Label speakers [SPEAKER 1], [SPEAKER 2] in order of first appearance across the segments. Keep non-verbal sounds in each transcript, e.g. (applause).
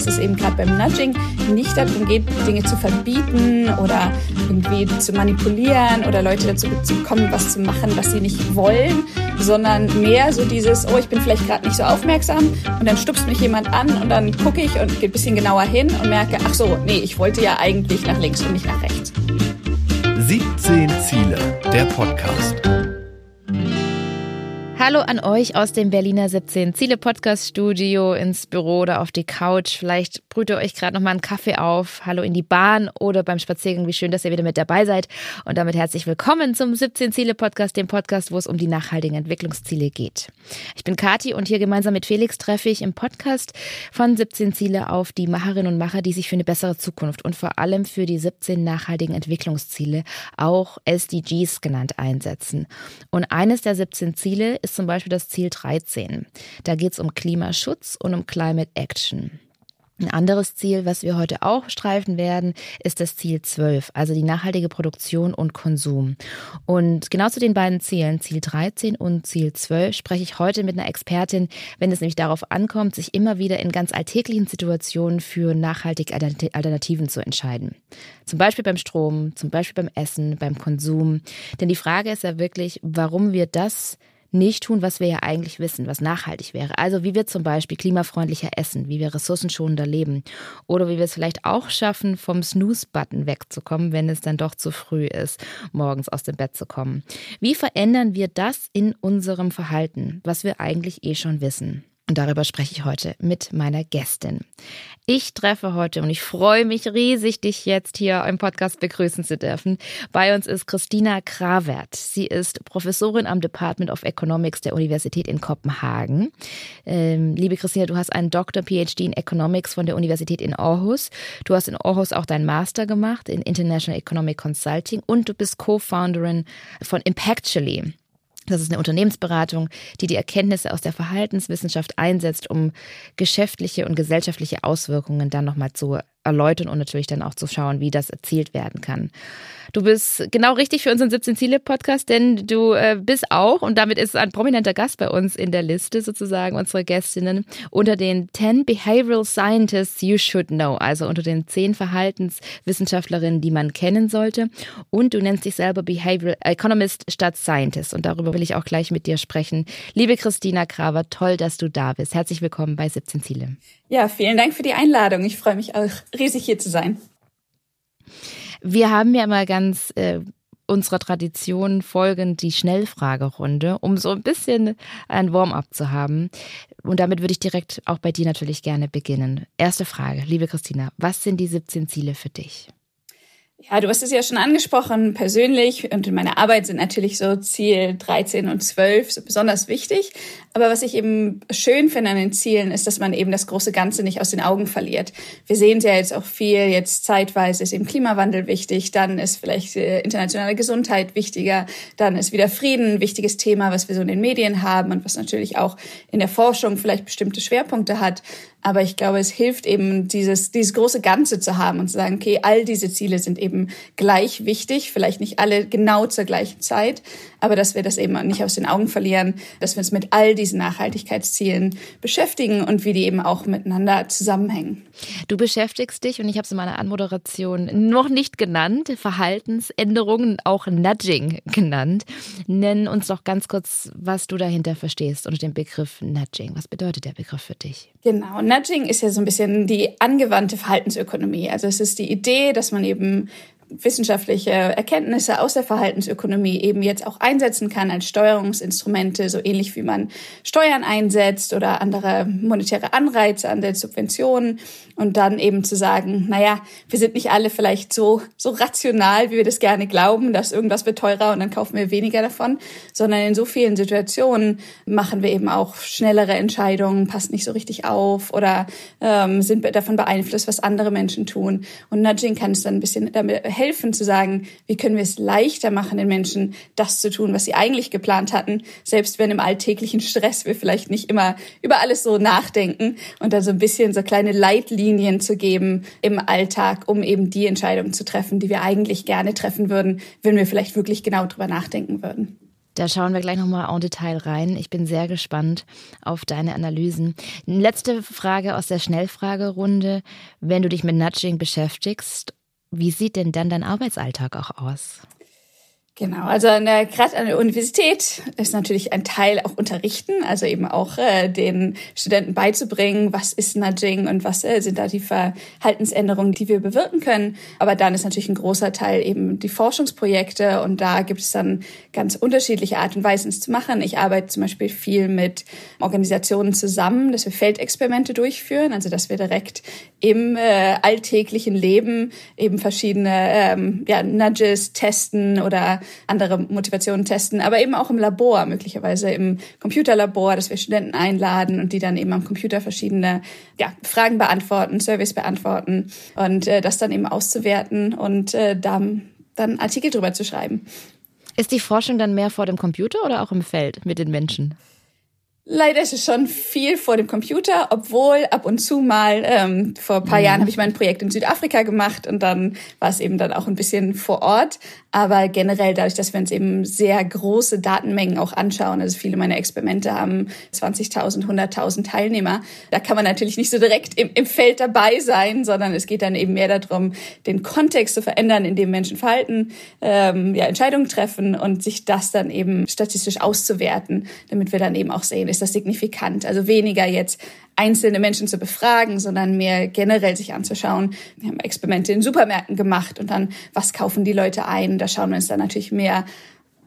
[SPEAKER 1] dass es eben gerade beim Nudging nicht darum geht, Dinge zu verbieten oder irgendwie zu manipulieren oder Leute dazu zu bekommen, was zu machen, was sie nicht wollen, sondern mehr so dieses, oh, ich bin vielleicht gerade nicht so aufmerksam und dann stupst mich jemand an und dann gucke ich und gehe ein bisschen genauer hin und merke, ach so, nee, ich wollte ja eigentlich nach links und nicht nach rechts.
[SPEAKER 2] 17 Ziele, der Podcast.
[SPEAKER 3] Hallo an euch aus dem Berliner 17 Ziele Podcast Studio ins Büro oder auf die Couch. Vielleicht brüht ihr euch gerade noch mal einen Kaffee auf. Hallo in die Bahn oder beim Spaziergang. Wie schön, dass ihr wieder mit dabei seid. Und damit herzlich willkommen zum 17 Ziele Podcast, dem Podcast, wo es um die nachhaltigen Entwicklungsziele geht. Ich bin Kati und hier gemeinsam mit Felix treffe ich im Podcast von 17 Ziele auf die Macherinnen und Macher, die sich für eine bessere Zukunft und vor allem für die 17 nachhaltigen Entwicklungsziele, auch SDGs genannt, einsetzen. Und eines der 17 Ziele ist ist zum Beispiel das Ziel 13. Da geht es um Klimaschutz und um Climate Action. Ein anderes Ziel, was wir heute auch streifen werden, ist das Ziel 12, also die nachhaltige Produktion und Konsum. Und genau zu den beiden Zielen, Ziel 13 und Ziel 12, spreche ich heute mit einer Expertin, wenn es nämlich darauf ankommt, sich immer wieder in ganz alltäglichen Situationen für nachhaltige Alternativen zu entscheiden. Zum Beispiel beim Strom, zum Beispiel beim Essen, beim Konsum. Denn die Frage ist ja wirklich, warum wir das nicht tun, was wir ja eigentlich wissen, was nachhaltig wäre. Also wie wir zum Beispiel klimafreundlicher essen, wie wir ressourcenschonender leben oder wie wir es vielleicht auch schaffen, vom Snooze-Button wegzukommen, wenn es dann doch zu früh ist, morgens aus dem Bett zu kommen. Wie verändern wir das in unserem Verhalten, was wir eigentlich eh schon wissen? Und darüber spreche ich heute mit meiner Gästin. Ich treffe heute und ich freue mich riesig, dich jetzt hier im Podcast begrüßen zu dürfen. Bei uns ist Christina Krawert. Sie ist Professorin am Department of Economics der Universität in Kopenhagen. Ähm, liebe Christina, du hast einen Doktor PhD in Economics von der Universität in Aarhus. Du hast in Aarhus auch deinen Master gemacht in International Economic Consulting und du bist Co-Founderin von Impactually. Das ist eine Unternehmensberatung, die die Erkenntnisse aus der Verhaltenswissenschaft einsetzt, um geschäftliche und gesellschaftliche Auswirkungen dann nochmal zu erläutern und natürlich dann auch zu schauen, wie das erzielt werden kann. Du bist genau richtig für unseren 17 Ziele Podcast, denn du äh, bist auch, und damit ist ein prominenter Gast bei uns in der Liste sozusagen, unsere Gästinnen, unter den 10 Behavioral Scientists You Should Know, also unter den 10 Verhaltenswissenschaftlerinnen, die man kennen sollte. Und du nennst dich selber Behavioral Economist statt Scientist. Und darüber will ich auch gleich mit dir sprechen. Liebe Christina Kraver, toll, dass du da bist. Herzlich willkommen bei 17 Ziele.
[SPEAKER 1] Ja, vielen Dank für die Einladung. Ich freue mich auch riesig hier zu sein.
[SPEAKER 3] Wir haben ja immer ganz äh, unserer Tradition folgend die Schnellfragerunde, um so ein bisschen ein Warm-up zu haben. Und damit würde ich direkt auch bei dir natürlich gerne beginnen. Erste Frage, liebe Christina, was sind die 17 Ziele für dich?
[SPEAKER 1] Ja, du hast es ja schon angesprochen, persönlich und in meiner Arbeit sind natürlich so Ziel 13 und 12 so besonders wichtig. Aber was ich eben schön finde an den Zielen, ist, dass man eben das große Ganze nicht aus den Augen verliert. Wir sehen es ja jetzt auch viel, jetzt zeitweise ist eben Klimawandel wichtig, dann ist vielleicht internationale Gesundheit wichtiger, dann ist wieder Frieden ein wichtiges Thema, was wir so in den Medien haben und was natürlich auch in der Forschung vielleicht bestimmte Schwerpunkte hat. Aber ich glaube, es hilft eben, dieses, dieses große Ganze zu haben und zu sagen, okay, all diese Ziele sind eben gleich wichtig, vielleicht nicht alle genau zur gleichen Zeit, aber dass wir das eben nicht aus den Augen verlieren, dass wir uns mit all diesen Nachhaltigkeitszielen beschäftigen und wie die eben auch miteinander zusammenhängen.
[SPEAKER 3] Du beschäftigst dich, und ich habe es in meiner Anmoderation noch nicht genannt, Verhaltensänderungen, auch Nudging genannt. Nenn uns doch ganz kurz, was du dahinter verstehst unter dem Begriff Nudging. Was bedeutet der Begriff für dich?
[SPEAKER 1] Genau, Nudging ist ja so ein bisschen die angewandte Verhaltensökonomie. Also es ist die Idee, dass man eben wissenschaftliche Erkenntnisse aus der Verhaltensökonomie eben jetzt auch einsetzen kann als Steuerungsinstrumente, so ähnlich wie man Steuern einsetzt oder andere monetäre Anreize an der Subventionen und dann eben zu sagen, naja, wir sind nicht alle vielleicht so, so rational, wie wir das gerne glauben, dass irgendwas wird teurer und dann kaufen wir weniger davon, sondern in so vielen Situationen machen wir eben auch schnellere Entscheidungen, passt nicht so richtig auf oder ähm, sind davon beeinflusst, was andere Menschen tun. Und Nudging kann es dann ein bisschen damit helfen zu sagen, wie können wir es leichter machen, den Menschen das zu tun, was sie eigentlich geplant hatten, selbst wenn im alltäglichen Stress wir vielleicht nicht immer über alles so nachdenken und dann so ein bisschen so kleine Leitlinien zu geben im Alltag, um eben die Entscheidungen zu treffen, die wir eigentlich gerne treffen würden, wenn wir vielleicht wirklich genau drüber nachdenken würden.
[SPEAKER 3] Da schauen wir gleich nochmal en Detail rein. Ich bin sehr gespannt auf deine Analysen. Letzte Frage aus der Schnellfragerunde. Wenn du dich mit Nudging beschäftigst, wie sieht denn dann dein Arbeitsalltag auch aus?
[SPEAKER 1] Genau, also gerade an der Universität ist natürlich ein Teil auch Unterrichten, also eben auch äh, den Studenten beizubringen, was ist Nudging und was äh, sind da die Verhaltensänderungen, die wir bewirken können. Aber dann ist natürlich ein großer Teil eben die Forschungsprojekte und da gibt es dann ganz unterschiedliche Art und Weisen, es zu machen. Ich arbeite zum Beispiel viel mit Organisationen zusammen, dass wir Feldexperimente durchführen, also dass wir direkt im äh, alltäglichen Leben eben verschiedene ähm, ja, Nudges testen oder andere Motivationen testen, aber eben auch im Labor, möglicherweise im Computerlabor, dass wir Studenten einladen und die dann eben am Computer verschiedene ja, Fragen beantworten, Surveys beantworten und äh, das dann eben auszuwerten und äh, da dann Artikel drüber zu schreiben.
[SPEAKER 3] Ist die Forschung dann mehr vor dem Computer oder auch im Feld mit den Menschen?
[SPEAKER 1] Leider ist es schon viel vor dem Computer, obwohl ab und zu mal, ähm, vor ein paar mhm. Jahren habe ich mal ein Projekt in Südafrika gemacht und dann war es eben dann auch ein bisschen vor Ort. Aber generell dadurch, dass wir uns eben sehr große Datenmengen auch anschauen, also viele meiner Experimente haben 20.000, 100.000 Teilnehmer, da kann man natürlich nicht so direkt im, im Feld dabei sein, sondern es geht dann eben mehr darum, den Kontext zu verändern, in dem Menschen verhalten, ähm, ja, Entscheidungen treffen und sich das dann eben statistisch auszuwerten, damit wir dann eben auch sehen, ist ist das signifikant. Also weniger jetzt einzelne Menschen zu befragen, sondern mehr generell sich anzuschauen. Wir haben Experimente in Supermärkten gemacht und dann, was kaufen die Leute ein? Da schauen wir uns dann natürlich mehr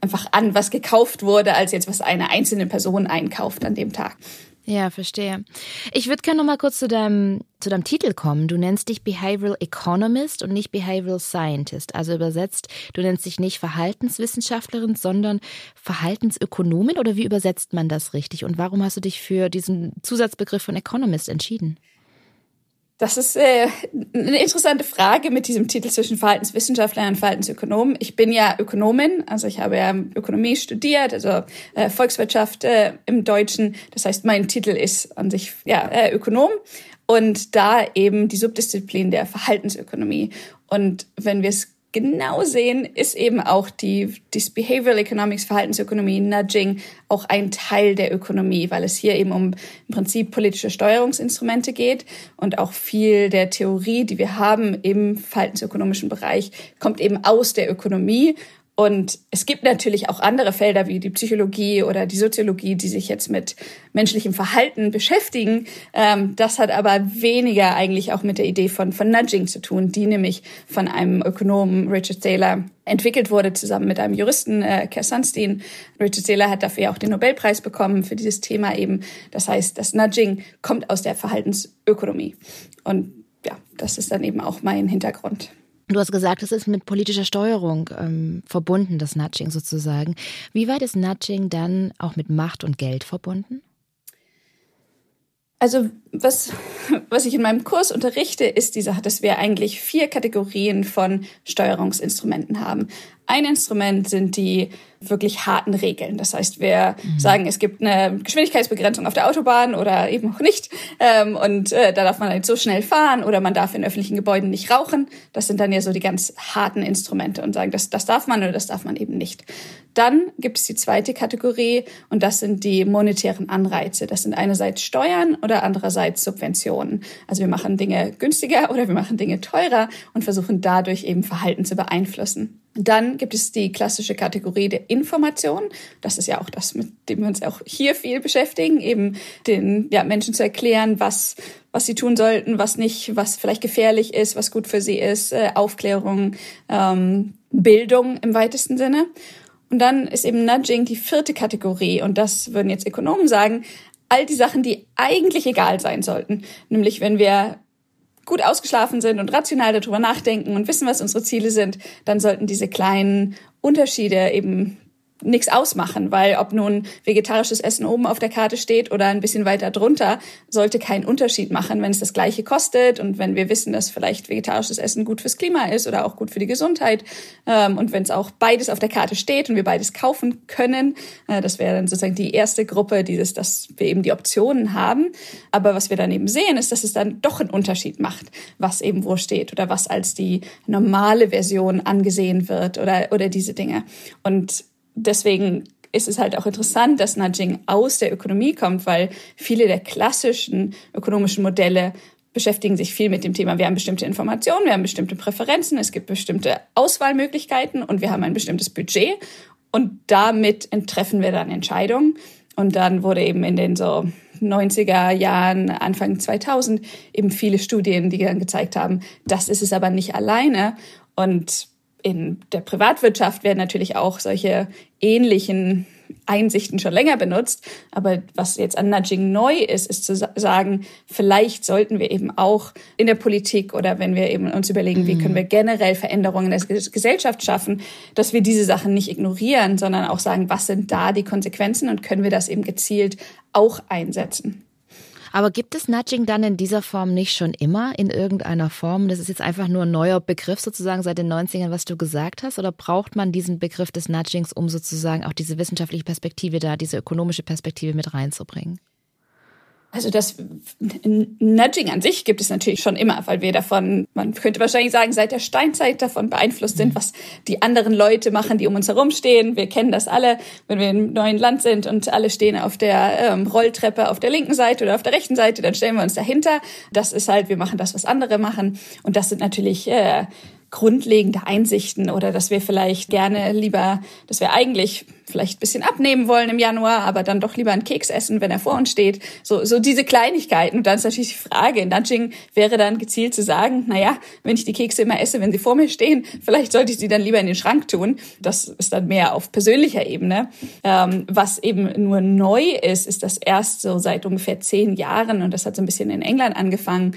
[SPEAKER 1] einfach an, was gekauft wurde, als jetzt, was eine einzelne Person einkauft an dem Tag.
[SPEAKER 3] Ja, verstehe. Ich würde gerne noch mal kurz zu deinem, zu deinem Titel kommen. Du nennst dich Behavioral Economist und nicht Behavioral Scientist. Also übersetzt, du nennst dich nicht Verhaltenswissenschaftlerin, sondern Verhaltensökonomin oder wie übersetzt man das richtig? Und warum hast du dich für diesen Zusatzbegriff von Economist entschieden?
[SPEAKER 1] Das ist äh, eine interessante Frage mit diesem Titel zwischen Verhaltenswissenschaftler und Verhaltensökonom. Ich bin ja Ökonomin, also ich habe ja Ökonomie studiert, also äh, Volkswirtschaft äh, im Deutschen. Das heißt, mein Titel ist an sich ja äh, Ökonom und da eben die Subdisziplin der Verhaltensökonomie. Und wenn wir es genau sehen, ist eben auch die, die Behavioral Economics, Verhaltensökonomie, Nudging auch ein Teil der Ökonomie, weil es hier eben um im Prinzip politische Steuerungsinstrumente geht. Und auch viel der Theorie, die wir haben im verhaltensökonomischen Bereich, kommt eben aus der Ökonomie und es gibt natürlich auch andere Felder wie die Psychologie oder die Soziologie, die sich jetzt mit menschlichem Verhalten beschäftigen. Ähm, das hat aber weniger eigentlich auch mit der Idee von, von Nudging zu tun, die nämlich von einem Ökonomen Richard Thaler entwickelt wurde, zusammen mit einem Juristen, äh, Kerr Sunstein. Richard Thaler hat dafür auch den Nobelpreis bekommen für dieses Thema eben. Das heißt, das Nudging kommt aus der Verhaltensökonomie. Und ja, das ist dann eben auch mein Hintergrund.
[SPEAKER 3] Du hast gesagt, es ist mit politischer Steuerung ähm, verbunden, das Nudging sozusagen. Wie weit ist Nudging dann auch mit Macht und Geld verbunden?
[SPEAKER 1] Also was, was ich in meinem Kurs unterrichte, ist diese, dass wir eigentlich vier Kategorien von Steuerungsinstrumenten haben. Ein Instrument sind die wirklich harten Regeln. Das heißt, wir mhm. sagen, es gibt eine Geschwindigkeitsbegrenzung auf der Autobahn oder eben auch nicht. Ähm, und äh, da darf man nicht so schnell fahren oder man darf in öffentlichen Gebäuden nicht rauchen. Das sind dann ja so die ganz harten Instrumente und sagen, das, das darf man oder das darf man eben nicht. Dann gibt es die zweite Kategorie und das sind die monetären Anreize. Das sind einerseits Steuern oder andererseits Subventionen. Also wir machen Dinge günstiger (laughs) oder wir machen Dinge teurer und versuchen dadurch eben Verhalten zu beeinflussen. Dann gibt es die klassische Kategorie der Information. Das ist ja auch das, mit dem wir uns auch hier viel beschäftigen, eben den ja, Menschen zu erklären, was, was sie tun sollten, was nicht, was vielleicht gefährlich ist, was gut für sie ist, äh, Aufklärung, ähm, Bildung im weitesten Sinne. Und dann ist eben Nudging die vierte Kategorie. Und das würden jetzt Ökonomen sagen, all die Sachen, die eigentlich egal sein sollten. Nämlich wenn wir gut ausgeschlafen sind und rational darüber nachdenken und wissen, was unsere Ziele sind, dann sollten diese kleinen Unterschiede eben nichts ausmachen, weil ob nun vegetarisches Essen oben auf der Karte steht oder ein bisschen weiter drunter, sollte keinen Unterschied machen, wenn es das gleiche kostet und wenn wir wissen, dass vielleicht vegetarisches Essen gut fürs Klima ist oder auch gut für die Gesundheit ähm, und wenn es auch beides auf der Karte steht und wir beides kaufen können, äh, das wäre dann sozusagen die erste Gruppe, dieses, dass wir eben die Optionen haben. Aber was wir dann eben sehen, ist, dass es dann doch einen Unterschied macht, was eben wo steht oder was als die normale Version angesehen wird oder, oder diese Dinge. Und deswegen ist es halt auch interessant, dass Nudging aus der Ökonomie kommt, weil viele der klassischen ökonomischen Modelle beschäftigen sich viel mit dem Thema, wir haben bestimmte Informationen, wir haben bestimmte Präferenzen, es gibt bestimmte Auswahlmöglichkeiten und wir haben ein bestimmtes Budget und damit treffen wir dann Entscheidungen. Und dann wurde eben in den so 90er Jahren, Anfang 2000 eben viele Studien, die dann gezeigt haben, das ist es aber nicht alleine. Und in der Privatwirtschaft werden natürlich auch solche ähnlichen Einsichten schon länger benutzt. Aber was jetzt an Nudging neu ist, ist zu sagen, vielleicht sollten wir eben auch in der Politik oder wenn wir eben uns überlegen, wie können wir generell Veränderungen in der Gesellschaft schaffen, dass wir diese Sachen nicht ignorieren, sondern auch sagen, was sind da die Konsequenzen und können wir das eben gezielt auch einsetzen.
[SPEAKER 3] Aber gibt es Nudging dann in dieser Form nicht schon immer in irgendeiner Form? Das ist jetzt einfach nur ein neuer Begriff sozusagen seit den 90ern, was du gesagt hast? Oder braucht man diesen Begriff des Nudgings, um sozusagen auch diese wissenschaftliche Perspektive da, diese ökonomische Perspektive mit reinzubringen?
[SPEAKER 1] Also das Nudging an sich gibt es natürlich schon immer, weil wir davon, man könnte wahrscheinlich sagen, seit der Steinzeit davon beeinflusst sind, was die anderen Leute machen, die um uns herum stehen. Wir kennen das alle, wenn wir im neuen Land sind und alle stehen auf der ähm, Rolltreppe auf der linken Seite oder auf der rechten Seite, dann stellen wir uns dahinter. Das ist halt, wir machen das, was andere machen. Und das sind natürlich äh, grundlegende Einsichten oder dass wir vielleicht gerne lieber, dass wir eigentlich vielleicht ein bisschen abnehmen wollen im Januar, aber dann doch lieber einen Keks essen, wenn er vor uns steht. So, so diese Kleinigkeiten. Und dann ist natürlich die Frage, in Nudging wäre dann gezielt zu sagen, na ja, wenn ich die Kekse immer esse, wenn sie vor mir stehen, (laughs) vielleicht sollte ich sie dann lieber in den Schrank tun. Das ist dann mehr auf persönlicher Ebene. Ähm, was eben nur neu ist, ist das erst so seit ungefähr zehn Jahren, und das hat so ein bisschen in England angefangen,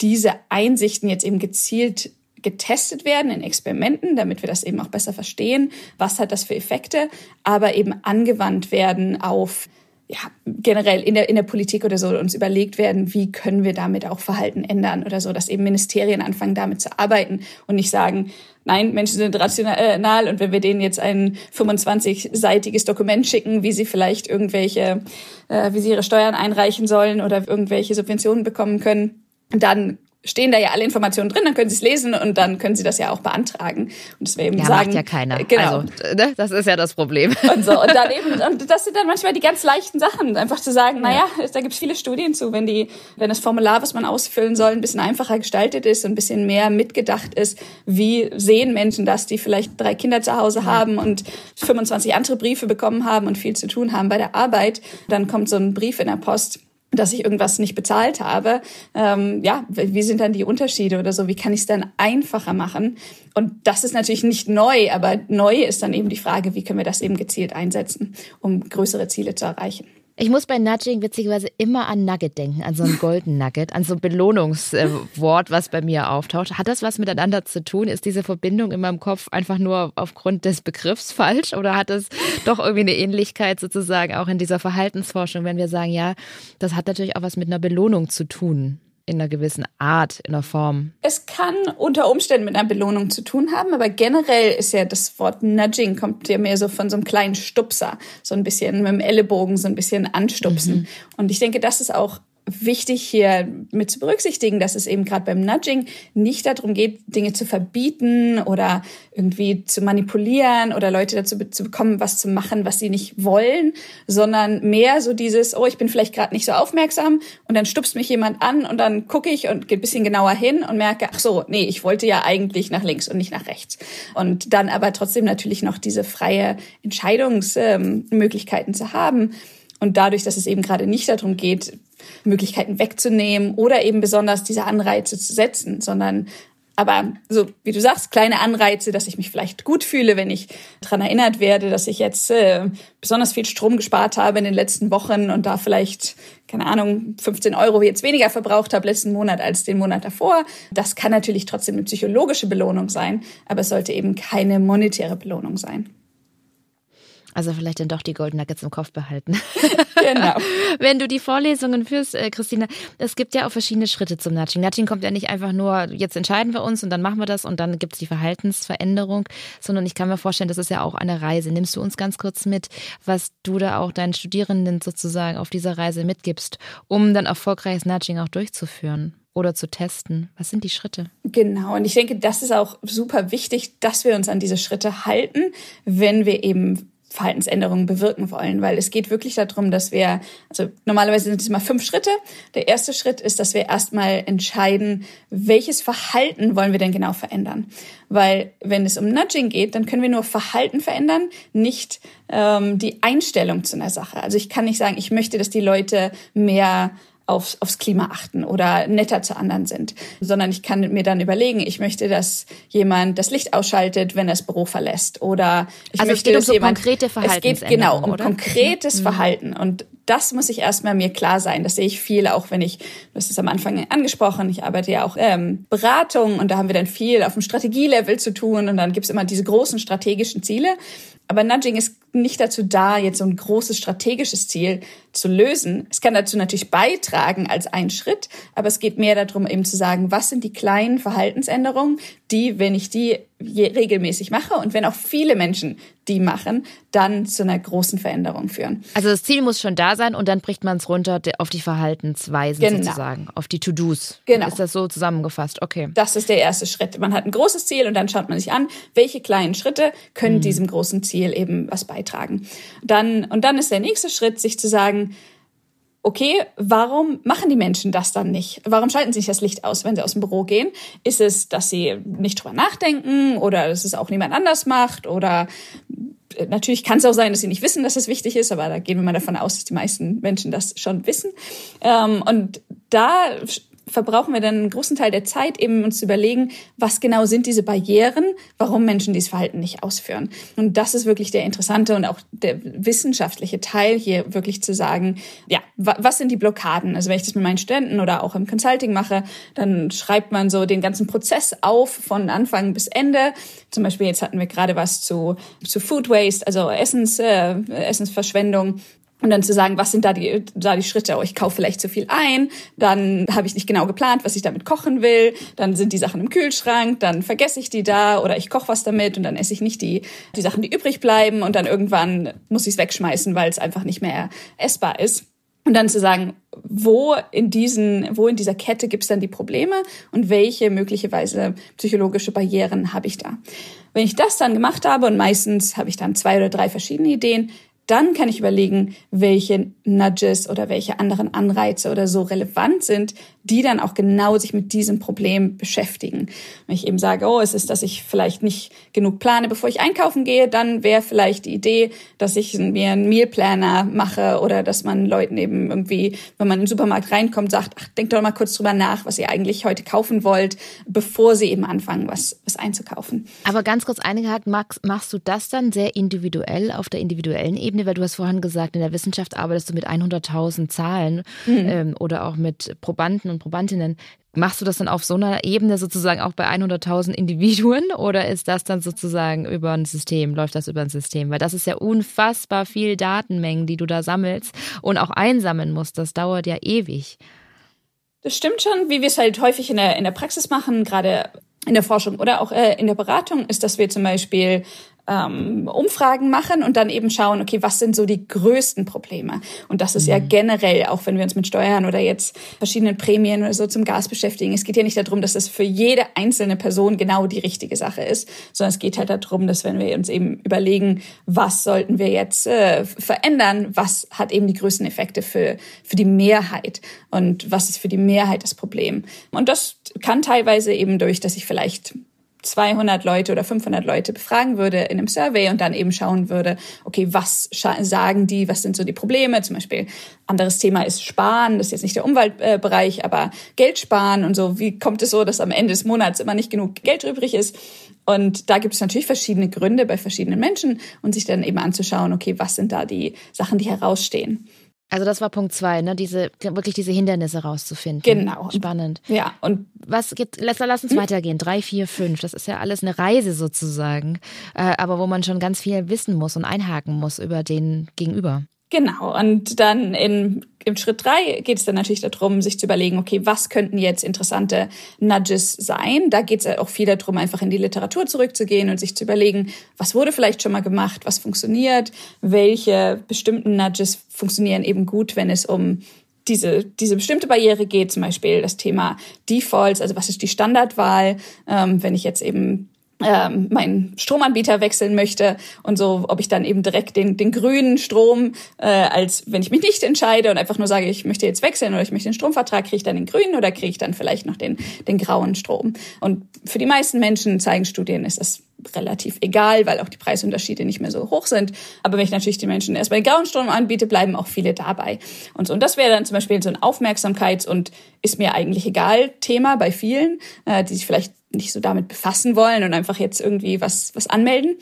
[SPEAKER 1] diese Einsichten jetzt eben gezielt getestet werden in Experimenten, damit wir das eben auch besser verstehen, was hat das für Effekte, aber eben angewandt werden auf ja, generell in der, in der Politik oder so uns überlegt werden, wie können wir damit auch Verhalten ändern oder so, dass eben Ministerien anfangen, damit zu arbeiten und nicht sagen, nein, Menschen sind rational und wenn wir denen jetzt ein 25-seitiges Dokument schicken, wie sie vielleicht irgendwelche, äh, wie sie ihre Steuern einreichen sollen oder irgendwelche Subventionen bekommen können, dann stehen da ja alle Informationen drin, dann können Sie es lesen und dann können Sie das ja auch beantragen. Und
[SPEAKER 3] das wäre eben ja, sagen, macht ja keiner.
[SPEAKER 1] Äh, genau. Also,
[SPEAKER 3] ne, das ist ja das Problem.
[SPEAKER 1] Und so und dann (laughs) eben und das sind dann manchmal die ganz leichten Sachen, einfach zu sagen, naja, da gibt es viele Studien zu, wenn die wenn das Formular, was man ausfüllen soll, ein bisschen einfacher gestaltet ist und ein bisschen mehr mitgedacht ist, wie sehen Menschen das, die vielleicht drei Kinder zu Hause haben und 25 andere Briefe bekommen haben und viel zu tun haben bei der Arbeit, dann kommt so ein Brief in der Post dass ich irgendwas nicht bezahlt habe. Ähm, ja, wie sind dann die Unterschiede oder so? Wie kann ich es dann einfacher machen? Und das ist natürlich nicht neu, aber neu ist dann eben die Frage, wie können wir das eben gezielt einsetzen, um größere Ziele zu erreichen.
[SPEAKER 3] Ich muss bei Nudging witzigerweise immer an Nugget denken, an so ein Golden Nugget, an so ein Belohnungswort, was bei mir auftaucht. Hat das was miteinander zu tun? Ist diese Verbindung in meinem Kopf einfach nur aufgrund des Begriffs falsch oder hat es doch irgendwie eine Ähnlichkeit sozusagen auch in dieser Verhaltensforschung, wenn wir sagen, ja, das hat natürlich auch was mit einer Belohnung zu tun? In einer gewissen Art, in einer Form?
[SPEAKER 1] Es kann unter Umständen mit einer Belohnung zu tun haben, aber generell ist ja das Wort Nudging kommt ja mehr so von so einem kleinen Stupser, so ein bisschen mit dem Ellenbogen, so ein bisschen anstupsen. Mhm. Und ich denke, das ist auch wichtig hier mit zu berücksichtigen, dass es eben gerade beim Nudging nicht darum geht, Dinge zu verbieten oder irgendwie zu manipulieren oder Leute dazu zu bekommen, was zu machen, was sie nicht wollen, sondern mehr so dieses, oh, ich bin vielleicht gerade nicht so aufmerksam und dann stupst mich jemand an und dann gucke ich und gehe ein bisschen genauer hin und merke, ach so, nee, ich wollte ja eigentlich nach links und nicht nach rechts. Und dann aber trotzdem natürlich noch diese freie Entscheidungsmöglichkeiten zu haben. Und dadurch, dass es eben gerade nicht darum geht, Möglichkeiten wegzunehmen oder eben besonders diese Anreize zu setzen, sondern aber so, wie du sagst, kleine Anreize, dass ich mich vielleicht gut fühle, wenn ich daran erinnert werde, dass ich jetzt äh, besonders viel Strom gespart habe in den letzten Wochen und da vielleicht, keine Ahnung, 15 Euro jetzt weniger verbraucht habe letzten Monat als den Monat davor. Das kann natürlich trotzdem eine psychologische Belohnung sein, aber es sollte eben keine monetäre Belohnung sein.
[SPEAKER 3] Also vielleicht dann doch die Golden Nuggets im Kopf behalten. (laughs) Genau. Wenn du die Vorlesungen führst, äh, Christina, es gibt ja auch verschiedene Schritte zum Nudging. Nudging kommt ja nicht einfach nur, jetzt entscheiden wir uns und dann machen wir das und dann gibt es die Verhaltensveränderung, sondern ich kann mir vorstellen, das ist ja auch eine Reise. Nimmst du uns ganz kurz mit, was du da auch deinen Studierenden sozusagen auf dieser Reise mitgibst, um dann erfolgreiches Nudging auch durchzuführen? oder zu testen? Was sind die Schritte?
[SPEAKER 1] Genau, und ich denke, das ist auch super wichtig, dass wir uns an diese Schritte halten, wenn wir eben Verhaltensänderungen bewirken wollen, weil es geht wirklich darum, dass wir, also normalerweise sind es immer fünf Schritte. Der erste Schritt ist, dass wir erstmal entscheiden, welches Verhalten wollen wir denn genau verändern. Weil wenn es um Nudging geht, dann können wir nur Verhalten verändern, nicht ähm, die Einstellung zu einer Sache. Also ich kann nicht sagen, ich möchte, dass die Leute mehr aufs, aufs Klima achten oder netter zu anderen sind, sondern ich kann mir dann überlegen, ich möchte, dass jemand das Licht ausschaltet, wenn er das Büro verlässt oder ich
[SPEAKER 3] also
[SPEAKER 1] möchte,
[SPEAKER 3] es geht um
[SPEAKER 1] dass
[SPEAKER 3] so
[SPEAKER 1] jemand,
[SPEAKER 3] konkrete
[SPEAKER 1] es geht genau um
[SPEAKER 3] oder?
[SPEAKER 1] konkretes
[SPEAKER 3] Mhm.
[SPEAKER 1] Verhalten und das muss ich erstmal mir klar sein. Das sehe ich viel, auch wenn ich, das ist am Anfang angesprochen, ich arbeite ja auch ähm, Beratung und da haben wir dann viel auf dem Strategielevel zu tun und dann gibt's immer diese großen strategischen Ziele. Aber Nudging ist nicht dazu da, jetzt so ein großes strategisches Ziel zu lösen. Es kann dazu natürlich beitragen als ein Schritt, aber es geht mehr darum, eben zu sagen, was sind die kleinen Verhaltensänderungen, die, wenn ich die regelmäßig mache und wenn auch viele Menschen die machen, dann zu einer großen Veränderung führen.
[SPEAKER 3] Also das Ziel muss schon da sein und dann bricht man es runter auf die Verhaltensweisen
[SPEAKER 1] Genau.
[SPEAKER 3] sozusagen, auf die To-Dos.
[SPEAKER 1] Genau.
[SPEAKER 3] Ist das so zusammengefasst? Okay.
[SPEAKER 1] Das ist der erste Schritt. Man hat ein großes Ziel und dann schaut man sich an, welche kleinen Schritte können
[SPEAKER 3] Mhm.
[SPEAKER 1] diesem großen Ziel eben was beitragen. Dann, und dann ist der nächste Schritt, sich zu sagen, okay, warum machen die Menschen das dann nicht? Warum schalten sie nicht das Licht aus, wenn sie aus dem Büro gehen? Ist es, dass sie nicht drüber nachdenken oder dass es auch niemand anders macht oder äh, Natürlich kann es auch sein, dass sie nicht wissen, dass es wichtig ist, aber da gehen wir mal davon aus, dass die meisten Menschen das schon wissen. Ähm, und da verbrauchen wir dann einen großen Teil der Zeit, eben uns zu überlegen, was genau sind diese Barrieren, warum Menschen dieses Verhalten nicht ausführen. Und das ist wirklich der interessante und auch der wissenschaftliche Teil hier wirklich zu sagen, ja, wa was sind die Blockaden? Also wenn ich das mit meinen Studenten oder auch im Consulting mache, dann schreibt man so den ganzen Prozess auf von Anfang bis Ende. Zum Beispiel jetzt hatten wir gerade was zu, zu Food Waste, also Essens, äh, Essensverschwendung. Und dann zu sagen, was sind da die, da die Schritte? Oh, ich kaufe vielleicht zu viel ein, dann habe ich nicht genau geplant, was ich damit kochen will, dann sind die Sachen im Kühlschrank, dann vergesse ich die da oder ich koche was damit und dann esse ich nicht die, die Sachen, die übrig bleiben und dann irgendwann muss ich es wegschmeißen, weil es einfach nicht mehr essbar ist. Und dann zu sagen, wo in diesen, wo in dieser Kette gibt es dann die Probleme und welche möglicherweise psychologische Barrieren habe ich da. Wenn ich das dann gemacht habe und meistens habe ich dann zwei oder drei verschiedene Ideen, dann kann ich überlegen, welche Nudges oder welche anderen Anreize oder so relevant sind, die dann auch genau sich mit diesem Problem beschäftigen. Wenn ich eben sage, oh, es ist, dass ich vielleicht nicht genug plane, bevor ich einkaufen gehe, dann wäre vielleicht die Idee, dass ich mir einen Mealplaner mache oder dass man Leuten eben irgendwie, wenn man in den Supermarkt reinkommt, sagt, ach, denkt doch mal kurz drüber nach, was ihr eigentlich heute kaufen wollt, bevor sie eben anfangen, was, was einzukaufen.
[SPEAKER 3] Aber ganz kurz eingehakt, Max, machst du das dann sehr individuell auf der individuellen Ebene? Weil du hast vorhin gesagt, in der Wissenschaft arbeitest du mit 100.000 Zahlen ähm, oder auch mit Probanden und Probandinnen. Machst du das dann auf so einer Ebene sozusagen auch bei 100.000 Individuen (laughs) oder ist das dann sozusagen über ein System, läuft das über ein System? Weil das ist ja unfassbar viel Datenmengen, die du da sammelst und auch einsammeln musst. Das dauert ja ewig.
[SPEAKER 1] Das stimmt schon, wie wir es halt häufig in der, in der Praxis machen, gerade in der Forschung oder auch äh, in der Beratung, ist, dass wir zum Beispiel ähm, Umfragen machen und dann eben schauen, okay, was sind so die größten Probleme? Und das ist ja generell, auch wenn wir uns mit Steuern oder jetzt verschiedenen Prämien oder so zum Gas beschäftigen, es geht ja nicht darum, dass es für jede einzelne Person genau die richtige Sache ist, sondern es geht halt darum, dass wenn wir uns eben überlegen, was sollten wir jetzt äh, verändern, was hat eben die größten Effekte für, für die Mehrheit und was ist für die Mehrheit das Problem? Und das kann teilweise eben durch, dass ich vielleicht 200 Leute oder 500 Leute befragen würde in einem Survey und dann eben schauen würde, okay, was sagen die, was sind so die Probleme? Zum Beispiel, anderes Thema ist Sparen, das ist jetzt nicht der Umweltbereich, aber Geld sparen und so. Wie kommt es so, dass am Ende des Monats immer nicht genug Geld übrig ist? Und da gibt es natürlich verschiedene Gründe bei verschiedenen Menschen und sich dann eben anzuschauen, okay, was sind da die Sachen, die herausstehen?
[SPEAKER 3] Also das war Punkt zwei, ne? Diese wirklich diese Hindernisse rauszufinden.
[SPEAKER 1] Genau.
[SPEAKER 3] Spannend.
[SPEAKER 1] Ja, und
[SPEAKER 3] Was geht, lass, lass uns weitergehen. Drei, vier, fünf. Das ist ja alles eine Reise sozusagen. Äh, aber wo man schon ganz viel wissen muss und einhaken muss über den Gegenüber.
[SPEAKER 1] Genau, und dann in, im Schritt drei geht es dann natürlich darum, sich zu überlegen, okay, was könnten jetzt interessante Nudges sein? Da geht es auch viel darum, einfach in die Literatur zurückzugehen und sich zu überlegen, was wurde vielleicht schon mal gemacht, was funktioniert, welche bestimmten Nudges funktionieren eben gut, wenn es um diese, diese bestimmte Barriere geht, zum Beispiel das Thema Defaults, also was ist die Standardwahl, ähm, wenn ich jetzt eben ähm, meinen Stromanbieter wechseln möchte und so, ob ich dann eben direkt den, den grünen Strom, äh, als wenn ich mich nicht entscheide und einfach nur sage, ich möchte jetzt wechseln oder ich möchte den Stromvertrag, kriege ich dann den grünen oder kriege ich dann vielleicht noch den, den grauen Strom. Und für die meisten Menschen, zeigen Studien, ist das relativ egal, weil auch die Preisunterschiede nicht mehr so hoch sind. Aber wenn ich natürlich den Menschen erstmal den grauen Strom anbiete, bleiben auch viele dabei. Und so. Und das wäre dann zum Beispiel so ein Aufmerksamkeits- und ist mir eigentlich egal Thema bei vielen, äh, die sich vielleicht nicht so damit befassen wollen und einfach jetzt irgendwie was, was anmelden.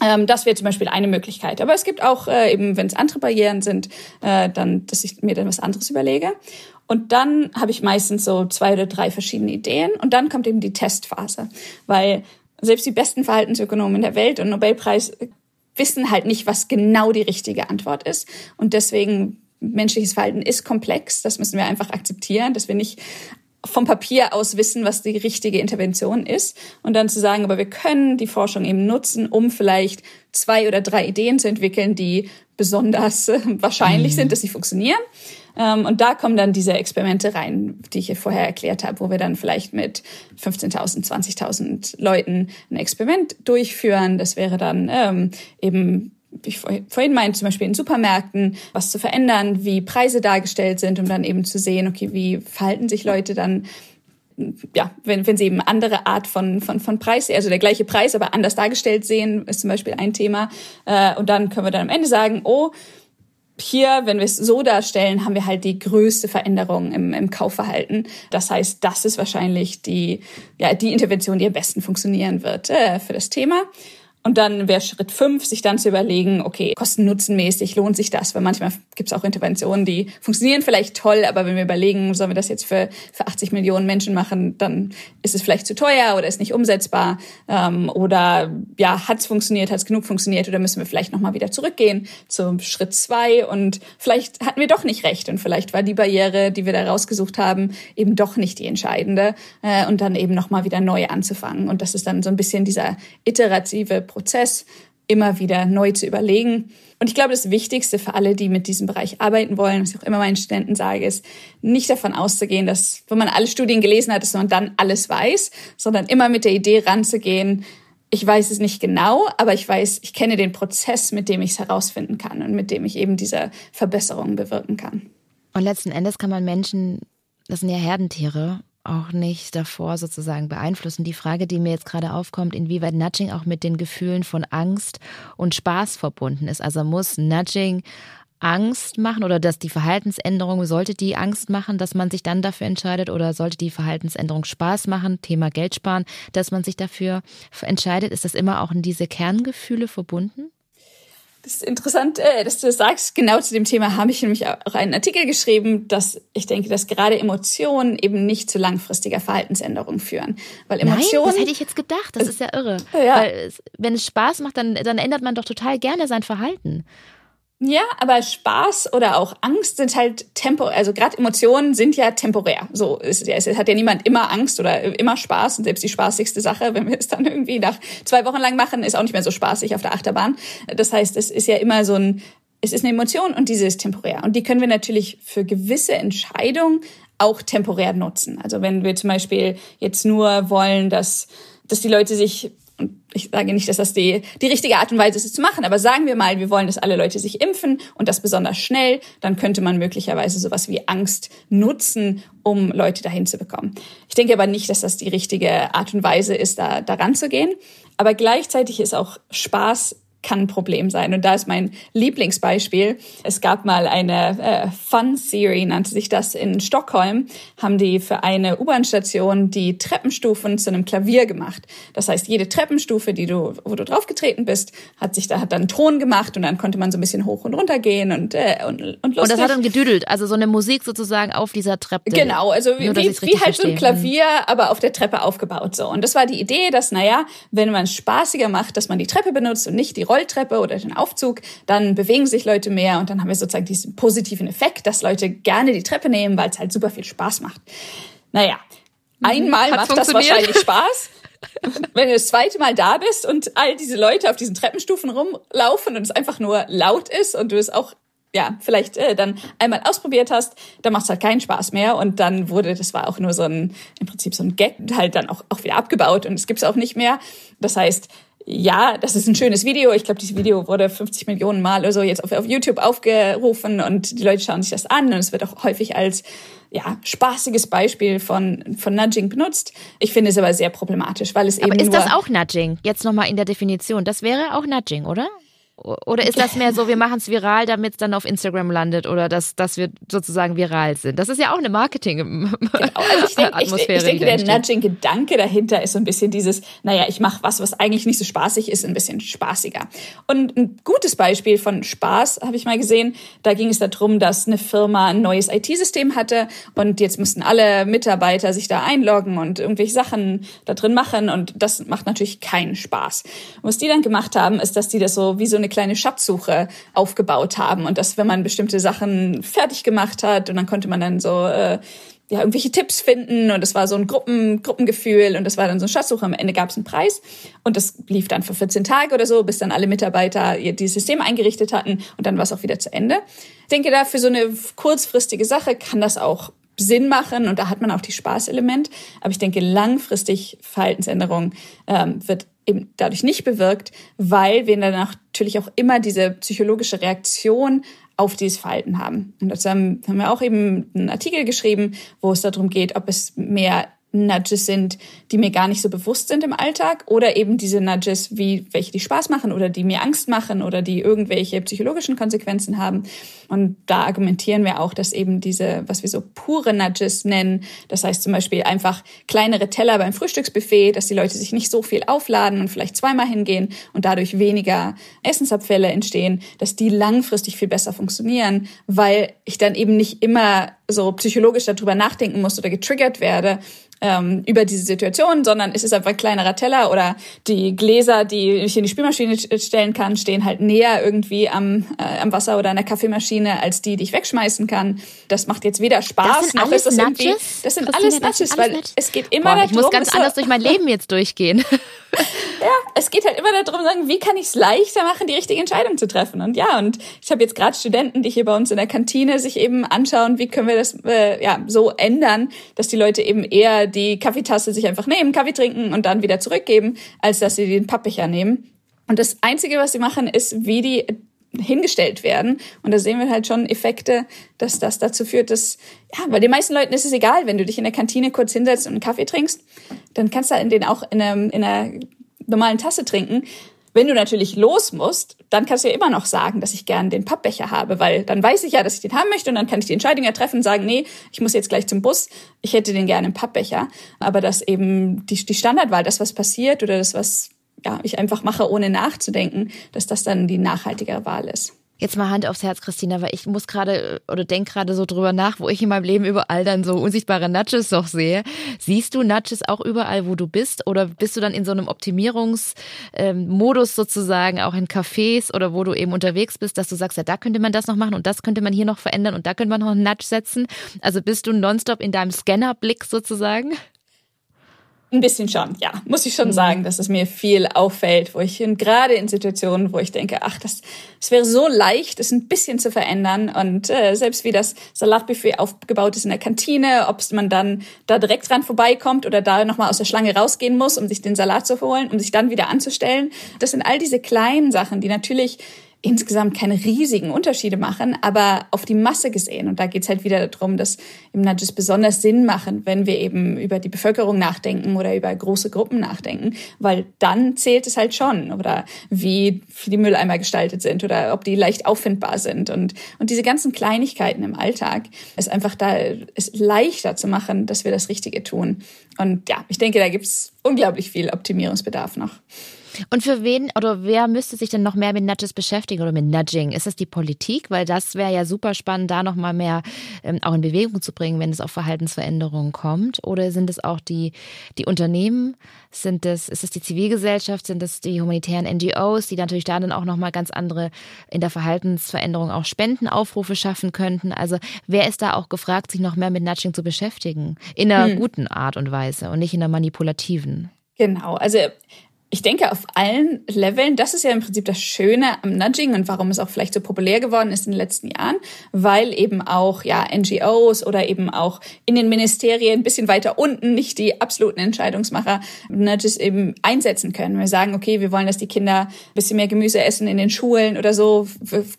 [SPEAKER 1] Ähm, das wäre zum Beispiel eine Möglichkeit. Aber es gibt auch äh, eben, wenn es andere Barrieren sind, äh, dann, dass ich mir dann was anderes überlege. Und dann habe ich meistens so zwei oder drei verschiedene Ideen und dann kommt eben die Testphase, weil selbst die besten Verhaltensökonomen der Welt und Nobelpreis wissen halt nicht, was genau die richtige Antwort ist. Und deswegen menschliches Verhalten ist komplex. Das müssen wir einfach akzeptieren, dass wir nicht vom Papier aus wissen, was die richtige Intervention ist und dann zu sagen, aber wir können die Forschung eben nutzen, um vielleicht zwei oder drei Ideen zu entwickeln, die besonders (laughs) wahrscheinlich mhm. sind, dass sie funktionieren. Ähm, und da kommen dann diese Experimente rein, die ich vorher erklärt habe, wo wir dann vielleicht mit 15.000, 20.000 Leuten ein Experiment durchführen. Das wäre dann ähm, eben wie ich vorhin meinte, zum Beispiel in Supermärkten, was zu verändern, wie Preise dargestellt sind, um dann eben zu sehen, okay, wie verhalten sich Leute dann ja, wenn, wenn sie eben andere Art von, von, von Preis, also der gleiche Preis, aber anders dargestellt sehen, ist zum Beispiel ein Thema. Äh, und dann können wir dann am Ende sagen, oh, hier, wenn wir es so darstellen, haben wir halt die größte Veränderung im, im Kaufverhalten. Das heißt, das ist wahrscheinlich die, ja, die Intervention, die am besten funktionieren wird äh, für das Thema. Und dann wäre Schritt fünf, sich dann zu überlegen, okay, kosten-nutzenmäßig lohnt sich das? Weil manchmal gibt es auch Interventionen, die funktionieren vielleicht toll, aber wenn wir überlegen, sollen wir das jetzt für, für 80 Millionen Menschen machen, dann ist es vielleicht zu teuer oder ist nicht umsetzbar. Ähm, oder ja, hat es funktioniert, hat es genug funktioniert oder müssen wir vielleicht nochmal wieder zurückgehen zum Schritt zwei und vielleicht hatten wir doch nicht recht und vielleicht war die Barriere, die wir da rausgesucht haben, eben doch nicht die entscheidende äh, und dann eben nochmal wieder neu anzufangen. Und das ist dann so ein bisschen dieser iterative Prozess, immer wieder neu zu überlegen. Und ich glaube, das Wichtigste für alle, die mit diesem Bereich arbeiten wollen, was ich auch immer meinen Studenten sage, ist, nicht davon auszugehen, dass, wenn man alle Studien gelesen hat, dass man dann alles weiß, sondern immer mit der Idee ranzugehen, ich weiß es nicht genau, aber ich weiß, ich kenne den Prozess, mit dem ich es herausfinden kann und mit dem ich eben diese Verbesserungen bewirken kann.
[SPEAKER 3] Und letzten Endes kann man Menschen, das sind ja Herdentiere, auch nicht davor sozusagen beeinflussen. Die Frage, die mir jetzt gerade aufkommt, inwieweit Nudging auch mit den Gefühlen von Angst und Spaß verbunden ist. Also muss Nudging Angst machen oder dass die Verhaltensänderung, sollte die Angst machen, dass man sich dann dafür entscheidet oder sollte die Verhaltensänderung Spaß machen, Thema Geld sparen, dass man sich dafür entscheidet, ist das immer auch in diese Kerngefühle verbunden?
[SPEAKER 1] Das ist interessant, äh, dass du das sagst. Genau zu dem Thema habe ich nämlich auch einen Artikel geschrieben, dass ich denke, dass gerade Emotionen eben nicht zu langfristiger Verhaltensänderung führen. Weil Emotionen.
[SPEAKER 3] Nein, das hätte ich jetzt gedacht. Das ist ja irre. Ja. Weil wenn es Spaß macht, dann, dann ändert man doch total gerne sein Verhalten.
[SPEAKER 1] Ja, aber Spaß oder auch Angst sind halt tempo, also gerade Emotionen sind ja temporär. So ist, es hat ja niemand immer Angst oder immer Spaß und selbst die spaßigste Sache, (laughs) wenn wir es dann irgendwie nach zwei Wochen lang machen, ist auch nicht mehr so spaßig auf der Achterbahn. Das heißt, es ist ja immer so ein, es ist eine Emotion und diese ist temporär und die können wir natürlich für gewisse Entscheidungen auch temporär nutzen. Also wenn wir zum Beispiel jetzt nur wollen, dass dass die Leute sich und ich sage nicht, dass das die, die richtige Art und Weise ist, es zu machen, aber sagen wir mal, wir wollen, dass alle Leute sich impfen und das besonders schnell, dann könnte man möglicherweise sowas wie Angst nutzen, um Leute dahin zu bekommen. Ich denke aber nicht, dass das die richtige Art und Weise ist, da daran zu gehen. Aber gleichzeitig ist auch Spaß kann ein Problem sein. Und da ist mein Lieblingsbeispiel. Es gab mal eine äh, Fun Serie, nannte sich das in Stockholm, haben die für eine U-Bahn-Station die Treppenstufen zu einem Klavier gemacht. Das heißt, jede Treppenstufe, die du, wo du draufgetreten bist, hat sich da hat dann Ton gemacht und dann konnte man so ein bisschen hoch und runter gehen und äh, und, und lustig.
[SPEAKER 3] Und das hat dann gedüdelt, also so eine Musik sozusagen auf dieser Treppe.
[SPEAKER 1] Genau, also wie, Nur, wie, wie halt so ein Klavier, aber auf der Treppe aufgebaut so. Und das war die Idee, dass naja, wenn man es spaßiger macht, dass man die Treppe benutzt und nicht die Rolle Rolltreppe oder den Aufzug, dann bewegen sich Leute mehr und dann haben wir sozusagen diesen positiven Effekt, dass Leute gerne die Treppe nehmen, weil es halt super viel Spaß macht. Naja, mhm. einmal Hat's macht das wahrscheinlich Spaß. (laughs) Wenn du das zweite Mal da bist und all diese Leute auf diesen Treppenstufen rumlaufen und es einfach nur laut ist und du es auch ja, vielleicht äh, dann einmal ausprobiert hast, dann macht es halt keinen Spaß mehr. Und dann wurde, das war auch nur so ein, im Prinzip so ein Gag, halt dann auch, auch wieder abgebaut und es gibt's auch nicht mehr. Das heißt, ja, das ist ein schönes Video. Ich glaube, dieses Video wurde 50 Millionen Mal oder so jetzt auf, auf YouTube aufgerufen und die Leute schauen sich das an und es wird auch häufig als ja, spaßiges Beispiel von, von Nudging benutzt. Ich finde es aber sehr problematisch, weil es
[SPEAKER 3] aber
[SPEAKER 1] eben.
[SPEAKER 3] Ist das auch Nudging? Jetzt nochmal in der Definition. Das wäre auch Nudging, oder? Oder ist das mehr so, wir machen es viral, damit es dann auf Instagram landet oder dass, dass wir sozusagen viral sind? Das ist ja auch eine Marketing-Atmosphäre. Genau. Also
[SPEAKER 1] ich, denke, ich, ich denke der Nudging-Gedanke dahinter ist so ein bisschen dieses, naja, ich mache was, was eigentlich nicht so spaßig ist, ein bisschen spaßiger. Und ein gutes Beispiel von Spaß habe ich mal gesehen, da ging es darum, dass eine Firma ein neues IT-System hatte und jetzt mussten alle Mitarbeiter sich da einloggen und irgendwelche Sachen da drin machen und das macht natürlich keinen Spaß. Und was die dann gemacht haben, ist, dass die das so wie so eine eine kleine Schatzsuche aufgebaut haben und dass wenn man bestimmte Sachen fertig gemacht hat und dann konnte man dann so äh, ja, irgendwelche Tipps finden und es war so ein Gruppen, Gruppengefühl und das war dann so eine Schatzsuche. Am Ende gab es einen Preis und das lief dann für 14 Tage oder so, bis dann alle Mitarbeiter dieses System eingerichtet hatten und dann war es auch wieder zu Ende. Ich denke, da für so eine kurzfristige Sache kann das auch Sinn machen und da hat man auch die Spaßelement. Aber ich denke, langfristig Verhaltensänderung ähm, wird eben dadurch nicht bewirkt, weil wir danach natürlich auch immer diese psychologische Reaktion auf dieses Verhalten haben. Und dazu haben, haben wir auch eben einen Artikel geschrieben, wo es darum geht, ob es mehr Nudges sind, die mir gar nicht so bewusst sind im Alltag oder eben diese Nudges, wie welche die Spaß machen oder die mir Angst machen oder die irgendwelche psychologischen Konsequenzen haben. Und da argumentieren wir auch, dass eben diese, was wir so pure Nudges nennen, das heißt zum Beispiel einfach kleinere Teller beim Frühstücksbuffet, dass die Leute sich nicht so viel aufladen und vielleicht zweimal hingehen und dadurch weniger Essensabfälle entstehen, dass die langfristig viel besser funktionieren, weil ich dann eben nicht immer so psychologisch darüber nachdenken muss oder getriggert werde, ähm, über diese Situation, sondern es ist einfach ein kleinerer Teller oder die Gläser, die ich in die Spülmaschine stellen kann, stehen halt näher irgendwie am, äh, am Wasser oder an der Kaffeemaschine als die, die ich wegschmeißen kann. Das macht jetzt weder Spaß noch ist das irgendwie. Das sind alles Nudges, weil es geht immer
[SPEAKER 3] Boah, darum. Ich muss ganz anders durch mein (laughs) Leben jetzt durchgehen. (laughs)
[SPEAKER 1] ja, es geht halt immer darum, sagen, wie kann ich es leichter machen, die richtige Entscheidung zu treffen. Und ja, und ich habe jetzt gerade Studenten, die hier bei uns in der Kantine sich eben anschauen, wie können wir das äh, ja so ändern, dass die Leute eben eher die Kaffeetasse sich einfach nehmen, Kaffee trinken und dann wieder zurückgeben, als dass sie den Pappbecher nehmen. Und das Einzige, was sie machen, ist, wie die hingestellt werden. Und da sehen wir halt schon Effekte, dass das dazu führt, dass, ja, bei den meisten Leuten ist es egal, wenn du dich in der Kantine kurz hinsetzt und einen Kaffee trinkst, dann kannst du den auch in einer, in einer normalen Tasse trinken. Wenn du natürlich los musst, dann kannst du ja immer noch sagen, dass ich gern den Pappbecher habe, weil dann weiß ich ja, dass ich den haben möchte und dann kann ich die Entscheidung ja treffen und sagen, nee, ich muss jetzt gleich zum Bus, ich hätte den gerne im Pappbecher. Aber dass eben die, die Standardwahl, das was passiert oder das was ja, ich einfach mache, ohne nachzudenken, dass das dann die nachhaltigere Wahl ist.
[SPEAKER 3] Jetzt mal Hand aufs Herz, Christina, weil ich muss gerade oder denk gerade so drüber nach, wo ich in meinem Leben überall dann so unsichtbare Nudges doch sehe. Siehst du Nudges auch überall, wo du bist? Oder bist du dann in so einem Optimierungsmodus ähm, sozusagen auch in Cafés oder wo du eben unterwegs bist, dass du sagst, ja, da könnte man das noch machen und das könnte man hier noch verändern und da könnte man noch einen Nudge setzen? Also bist du nonstop in deinem Scannerblick sozusagen?
[SPEAKER 1] Ein bisschen schon, ja. Muss ich schon mhm. sagen, dass es mir viel auffällt, wo ich gerade in Situationen, wo ich denke, ach, das, das wäre so leicht, es ein bisschen zu verändern. Und äh, selbst wie das Salatbuffet aufgebaut ist in der Kantine, ob man dann da direkt dran vorbeikommt oder da nochmal aus der Schlange rausgehen muss, um sich den Salat zu holen, um sich dann wieder anzustellen. Das sind all diese kleinen Sachen, die natürlich insgesamt keine riesigen Unterschiede machen, aber auf die Masse gesehen. Und da geht's halt wieder darum, dass im Nudges besonders Sinn machen, wenn wir eben über die Bevölkerung nachdenken oder über große Gruppen nachdenken, weil dann zählt es halt schon oder wie, die Mülleimer gestaltet sind oder ob die leicht auffindbar sind. Und, und diese ganzen Kleinigkeiten im Alltag ist einfach da, ist leichter zu machen, dass wir das Richtige tun. Und ja, ich denke, da gibt's unglaublich viel Optimierungsbedarf noch.
[SPEAKER 3] Und für wen oder wer müsste sich denn noch mehr mit Nudges beschäftigen oder mit Nudging? Ist das die Politik? Weil das wäre ja super spannend, da noch mal mehr ähm, auch in Bewegung zu bringen, wenn es auf Verhaltensveränderungen kommt. Oder sind es auch die, die Unternehmen? Sind es, ist es die Zivilgesellschaft? Sind es die humanitären NGOs, die natürlich da dann auch noch mal ganz andere in der Verhaltensveränderung auch Spendenaufrufe schaffen könnten? Also wer ist da auch gefragt, sich noch mehr mit Nudging zu beschäftigen? In einer hm. guten Art und Weise und nicht in einer manipulativen.
[SPEAKER 1] Genau, also ich denke, auf allen Leveln, das ist ja im Prinzip das Schöne am Nudging und warum es auch vielleicht so populär geworden ist in den letzten Jahren, weil eben auch ja NGOs oder eben auch in den Ministerien ein bisschen weiter unten, nicht die absoluten Entscheidungsmacher, Nudges eben einsetzen können. Wir sagen, okay, wir wollen, dass die Kinder ein bisschen mehr Gemüse essen in den Schulen oder so,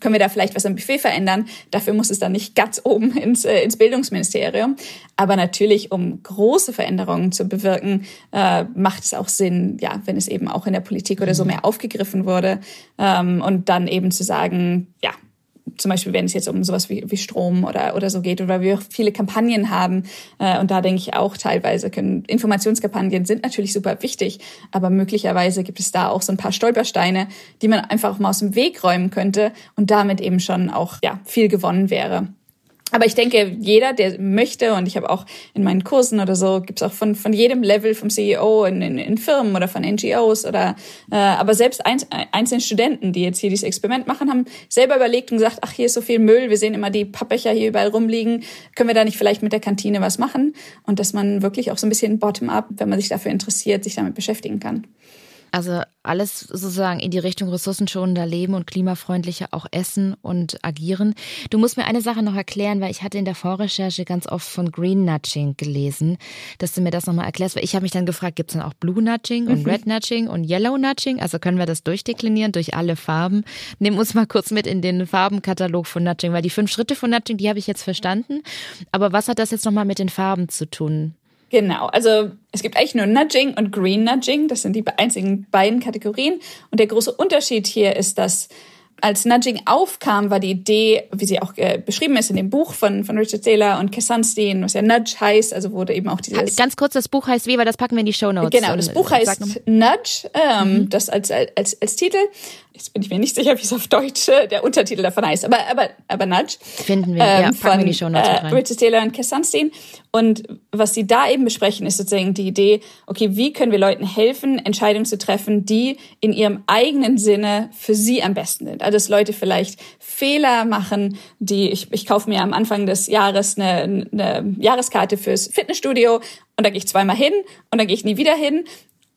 [SPEAKER 1] können wir da vielleicht was am Buffet verändern. Dafür muss es dann nicht ganz oben ins, äh, ins Bildungsministerium. Aber natürlich, um große Veränderungen zu bewirken, äh, macht es auch Sinn, ja, wenn es eben auch in der Politik oder so mhm. mehr aufgegriffen wurde. Ähm, und dann eben zu sagen, ja, zum Beispiel, wenn es jetzt um sowas wie, wie Strom oder, oder so geht oder wir viele Kampagnen haben. Äh, und da denke ich auch teilweise können Informationskampagnen sind natürlich super wichtig, aber möglicherweise gibt es da auch so ein paar Stolpersteine, die man einfach mal aus dem Weg räumen könnte und damit eben schon auch ja viel gewonnen wäre. Aber ich denke, jeder, der möchte, und ich habe auch in meinen Kursen oder so, gibt's auch von, von jedem Level vom CEO in, in, in Firmen oder von NGOs oder äh, aber selbst ein, einzelne Studenten, die jetzt hier dieses Experiment machen, haben selber überlegt und gesagt, ach, hier ist so viel Müll, wir sehen immer die Pappbecher hier überall rumliegen, können wir da nicht vielleicht mit der Kantine was machen? Und dass man wirklich auch so ein bisschen bottom-up, wenn man sich dafür interessiert, sich damit beschäftigen kann.
[SPEAKER 3] Also alles sozusagen in die Richtung ressourcenschonender Leben und klimafreundlicher auch essen und agieren. Du musst mir eine Sache noch erklären, weil ich hatte in der Vorrecherche ganz oft von Green Nudging gelesen, dass du mir das nochmal erklärst, weil ich habe mich dann gefragt, gibt es dann auch Blue Nudging und mhm. Red Nudging und Yellow Nudging? Also können wir das durchdeklinieren durch alle Farben? Nimm uns mal kurz mit in den Farbenkatalog von Nudging, weil die fünf Schritte von Nudging, die habe ich jetzt verstanden. Aber was hat das jetzt nochmal mit den Farben zu tun?
[SPEAKER 1] Genau, also es gibt eigentlich nur Nudging und Green Nudging, das sind die einzigen beiden Kategorien. Und der große Unterschied hier ist, dass als Nudging aufkam, war die Idee, wie sie auch äh, beschrieben ist in dem Buch von, von Richard Taylor und Cass Sunstein, was ja Nudge heißt, also wurde eben auch dieses...
[SPEAKER 3] Ganz kurz, das Buch heißt wie, weil das packen wir in die Show Notes.
[SPEAKER 1] Genau, das Buch heißt Nudge, ähm, mhm. das als, als, als Titel. Jetzt bin ich mir nicht sicher, wie es auf Deutsch äh, der Untertitel davon heißt, aber, aber, aber Nudge.
[SPEAKER 3] Finden wir, ähm, ja, von, wir die Show
[SPEAKER 1] äh, Richard Taylor und Cass Sunstein. Und was sie da eben besprechen, ist sozusagen die Idee, okay, wie können wir Leuten helfen, Entscheidungen zu treffen, die in ihrem eigenen Sinne für sie am besten sind. Also dass Leute vielleicht Fehler machen, die ich, ich kaufe mir am Anfang des Jahres eine, eine Jahreskarte fürs Fitnessstudio und da gehe ich zweimal hin und dann gehe ich nie wieder hin.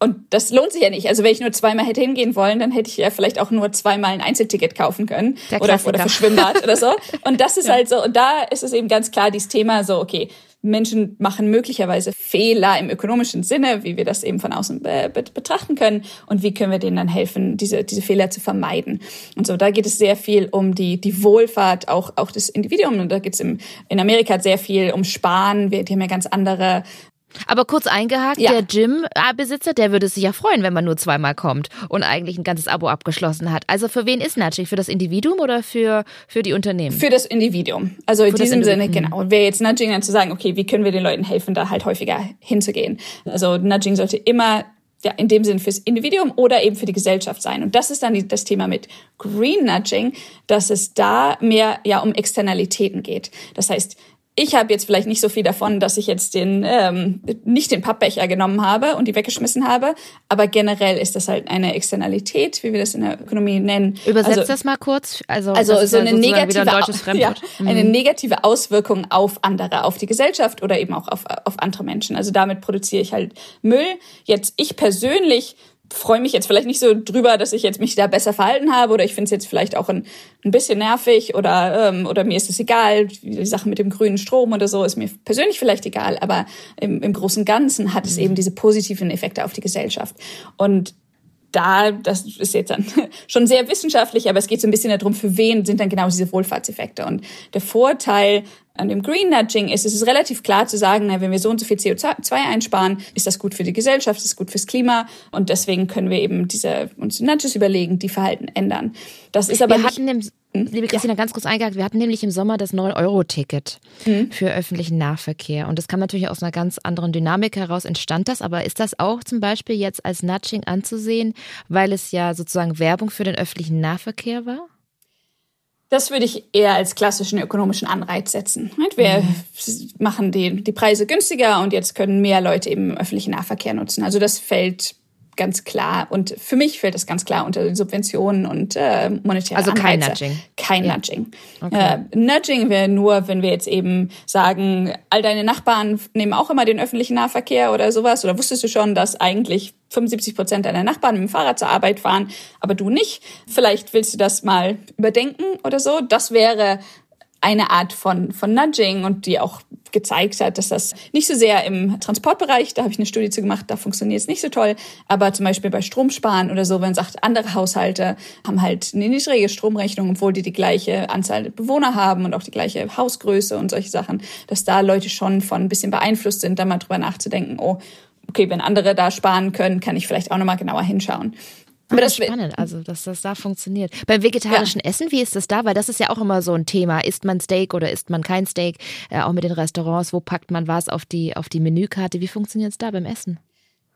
[SPEAKER 1] Und das lohnt sich ja nicht. Also wenn ich nur zweimal hätte hingehen wollen, dann hätte ich ja vielleicht auch nur zweimal ein Einzelticket kaufen können. Oder, oder für Schwimmbad oder so. Und das ist ja. halt so, und da ist es eben ganz klar dieses Thema so, okay, Menschen machen möglicherweise Fehler im ökonomischen Sinne, wie wir das eben von außen be betrachten können und wie können wir denen dann helfen, diese, diese Fehler zu vermeiden. Und so, da geht es sehr viel um die, die Wohlfahrt auch, auch des Individuums und da geht es in Amerika sehr viel um Sparen. Wir, die haben ja ganz andere
[SPEAKER 3] aber kurz eingehakt, ja. der Gym-Besitzer, der würde sich ja freuen, wenn man nur zweimal kommt und eigentlich ein ganzes Abo abgeschlossen hat. Also für wen ist Nudging? Für das Individuum oder für, für die Unternehmen?
[SPEAKER 1] Für das Individuum. Also in für diesem Sinne, genau. Und wäre jetzt Nudging dann zu sagen, okay, wie können wir den Leuten helfen, da halt häufiger hinzugehen? Also Nudging sollte immer ja, in dem Sinn fürs Individuum oder eben für die Gesellschaft sein. Und das ist dann die, das Thema mit Green Nudging, dass es da mehr ja um Externalitäten geht. Das heißt, ich habe jetzt vielleicht nicht so viel davon, dass ich jetzt den ähm, nicht den Pappbecher genommen habe und die weggeschmissen habe, aber generell ist das halt eine Externalität, wie wir das in der Ökonomie nennen.
[SPEAKER 3] Übersetzt also, das mal kurz.
[SPEAKER 1] Also, also so eine negative, ein (laughs) ja, mhm. eine negative Auswirkung auf andere, auf die Gesellschaft oder eben auch auf, auf andere Menschen. Also damit produziere ich halt Müll. Jetzt ich persönlich freue mich jetzt vielleicht nicht so drüber, dass ich jetzt mich da besser verhalten habe oder ich finde es jetzt vielleicht auch ein, ein bisschen nervig oder, ähm, oder mir ist es egal, die Sache mit dem grünen Strom oder so ist mir persönlich vielleicht egal, aber im, im großen Ganzen hat es mhm. eben diese positiven Effekte auf die Gesellschaft. Und da, das ist jetzt dann (laughs) schon sehr wissenschaftlich, aber es geht so ein bisschen darum, für wen sind dann genau diese Wohlfahrtseffekte. Und der Vorteil an dem Green Nudging ist, es ist relativ klar zu sagen, na, wenn wir so und so viel CO2 einsparen, ist das gut für die Gesellschaft, ist gut fürs Klima und deswegen können wir eben diese uns Nudges überlegen, die Verhalten ändern. Das ist aber
[SPEAKER 3] wir hatten im, hm? liebe Christina, ja. ganz kurz eingehakt, wir hatten nämlich im Sommer das 9-Euro-Ticket mhm. für öffentlichen Nahverkehr und das kam natürlich aus einer ganz anderen Dynamik heraus entstand das, aber ist das auch zum Beispiel jetzt als Nudging anzusehen, weil es ja sozusagen Werbung für den öffentlichen Nahverkehr war?
[SPEAKER 1] Das würde ich eher als klassischen ökonomischen Anreiz setzen. Wir mhm. machen die, die Preise günstiger und jetzt können mehr Leute eben öffentlichen Nahverkehr nutzen. Also das fällt ganz klar. Und für mich fällt das ganz klar unter Subventionen und äh, monetäre
[SPEAKER 3] Also kein
[SPEAKER 1] Anreize.
[SPEAKER 3] Nudging.
[SPEAKER 1] Kein
[SPEAKER 3] Ja.
[SPEAKER 1] Nudging.
[SPEAKER 3] Okay.
[SPEAKER 1] Äh, Nudging wäre nur, wenn wir jetzt eben sagen, all deine Nachbarn nehmen auch immer den öffentlichen Nahverkehr oder sowas. Oder wusstest du schon, dass eigentlich 75 Prozent deiner Nachbarn mit dem Fahrrad zur Arbeit fahren, aber du nicht? Vielleicht willst du das mal überdenken oder so. Das wäre eine Art von, von Nudging und die auch gezeigt hat, dass das nicht so sehr im Transportbereich, da habe ich eine Studie zu gemacht, da funktioniert es nicht so toll, aber zum Beispiel bei Stromsparen oder so, wenn man sagt, andere Haushalte haben halt eine niedrige Stromrechnung, obwohl die die gleiche Anzahl Bewohner haben und auch die gleiche Hausgröße und solche Sachen, dass da Leute schon von ein bisschen beeinflusst sind, da mal drüber nachzudenken, oh, okay, wenn andere da sparen können, kann ich vielleicht auch nochmal genauer hinschauen.
[SPEAKER 3] Aber das ist spannend, also dass das da funktioniert. Beim vegetarischen Essen, wie ist das da? Weil das ist ja auch immer so ein Thema. Isst man Steak oder isst man kein Steak? Äh, auch mit den Restaurants, wo packt man was auf die, auf die Menükarte? Wie funktioniert es da beim Essen?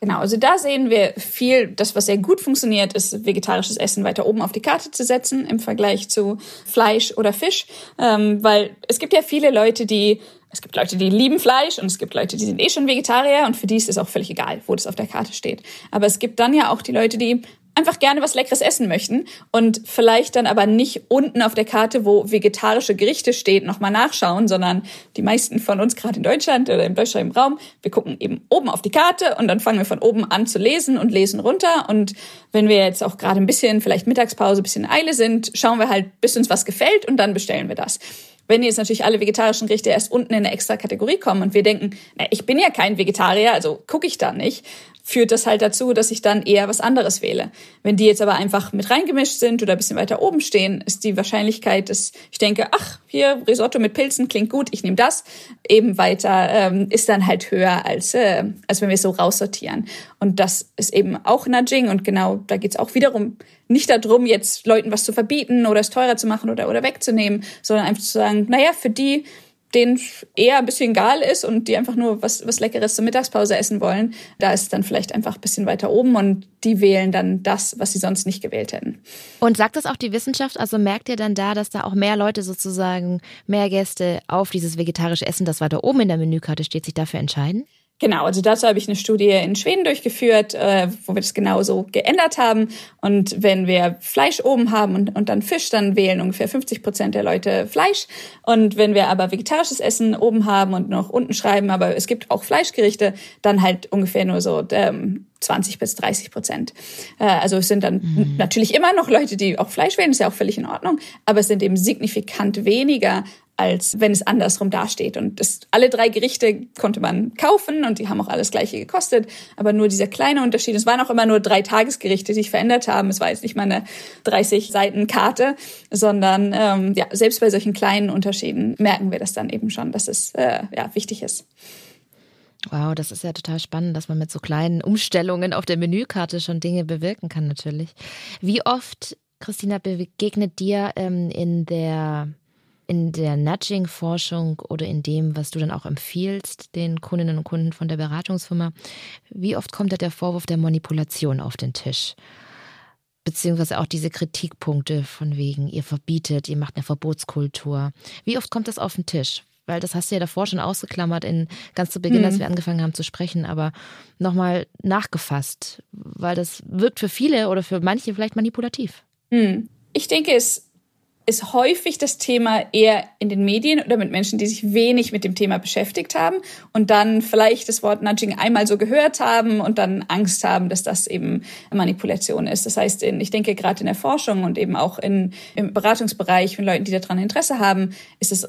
[SPEAKER 1] Genau, also da sehen wir viel, das was sehr gut funktioniert, ist vegetarisches Essen weiter oben auf die Karte zu setzen im Vergleich zu Fleisch oder Fisch, ähm, weil es gibt ja viele Leute, die es gibt Leute, die lieben Fleisch und es gibt Leute, die sind eh schon Vegetarier und für die ist es auch völlig egal, wo das auf der Karte steht. Aber es gibt dann ja auch die Leute, die einfach gerne was Leckeres essen möchten und vielleicht dann aber nicht unten auf der Karte, wo vegetarische Gerichte steht, nochmal nachschauen, sondern die meisten von uns, gerade in Deutschland oder im deutschsprachigen Raum, wir gucken eben oben auf die Karte und dann fangen wir von oben an zu lesen und lesen runter. Und wenn wir jetzt auch gerade ein bisschen, vielleicht Mittagspause, ein bisschen Eile sind, schauen wir halt, bis uns was gefällt und dann bestellen wir das. Wenn jetzt natürlich alle vegetarischen Gerichte erst unten in eine extra Kategorie kommen und wir denken, na, ich bin ja kein Vegetarier, also gucke ich da nicht, führt das halt dazu, dass ich dann eher was anderes wähle. Wenn die jetzt aber einfach mit reingemischt sind oder ein bisschen weiter oben stehen, ist die Wahrscheinlichkeit, dass ich denke, ach, hier Risotto mit Pilzen klingt gut, ich nehme das, eben weiter, ähm, ist dann halt höher, als, äh, als wenn wir es so raussortieren. Und das ist eben auch Nudging und genau, da geht's auch wiederum nicht darum, jetzt Leuten was zu verbieten oder es teurer zu machen oder, oder wegzunehmen, sondern einfach zu sagen, naja, für die, denen eher ein bisschen egal ist und die einfach nur was, was Leckeres zur Mittagspause essen wollen, da ist es dann vielleicht einfach ein bisschen weiter oben und die wählen dann das, was sie sonst nicht gewählt hätten.
[SPEAKER 3] Und sagt das auch die Wissenschaft? Also merkt ihr dann da, dass da auch mehr Leute sozusagen, mehr Gäste auf dieses vegetarische Essen, das weiter oben in der Menükarte steht, sich dafür entscheiden?
[SPEAKER 1] Genau, also dazu habe ich eine Studie in Schweden durchgeführt, äh, wo wir das genauso geändert haben. Und wenn wir Fleisch oben haben und, und dann Fisch, dann wählen ungefähr 50 Prozent der Leute Fleisch. Und wenn wir aber vegetarisches Essen oben haben und noch unten schreiben, aber es gibt auch Fleischgerichte, dann halt ungefähr nur so ähm, 20 bis 30 Prozent. Äh, also es sind dann
[SPEAKER 3] Mhm.
[SPEAKER 1] natürlich immer noch Leute, die auch Fleisch wählen, ist ja auch völlig in Ordnung, aber es sind eben signifikant weniger als wenn es andersrum dasteht. Und das, alle drei Gerichte konnte man kaufen und die haben auch alles gleiche gekostet. Aber nur dieser kleine Unterschied, es waren auch immer nur drei Tagesgerichte, die sich verändert haben. Es war jetzt nicht mal eine 30 Seiten Karte, sondern ähm, ja, selbst bei solchen kleinen Unterschieden merken wir das dann eben schon, dass es äh, ja, wichtig ist.
[SPEAKER 3] Wow, das ist ja total spannend, dass man mit so kleinen Umstellungen auf der Menükarte schon Dinge bewirken kann, natürlich. Wie oft, Christina, begegnet dir ähm, in der in der Nudging-Forschung oder in dem, was du dann auch empfiehlst, den Kundinnen und Kunden von der Beratungsfirma, wie oft kommt da der Vorwurf der Manipulation auf den Tisch? Beziehungsweise auch diese Kritikpunkte von wegen, ihr verbietet, ihr macht eine Verbotskultur. Wie oft kommt das auf den Tisch? Weil das hast du ja davor schon ausgeklammert, in, ganz zu Beginn, als wir angefangen haben zu sprechen, aber nochmal nachgefasst, weil das wirkt für viele oder für manche vielleicht manipulativ.
[SPEAKER 1] Hm. Ich denke, es ist häufig das Thema eher in den Medien oder mit Menschen, die sich wenig mit dem Thema beschäftigt haben und dann vielleicht das Wort Nudging einmal so gehört haben und dann Angst haben, dass das eben Manipulation ist. Das heißt, ich denke gerade in der Forschung und eben auch in, im Beratungsbereich, von Leuten, die daran Interesse haben, ist es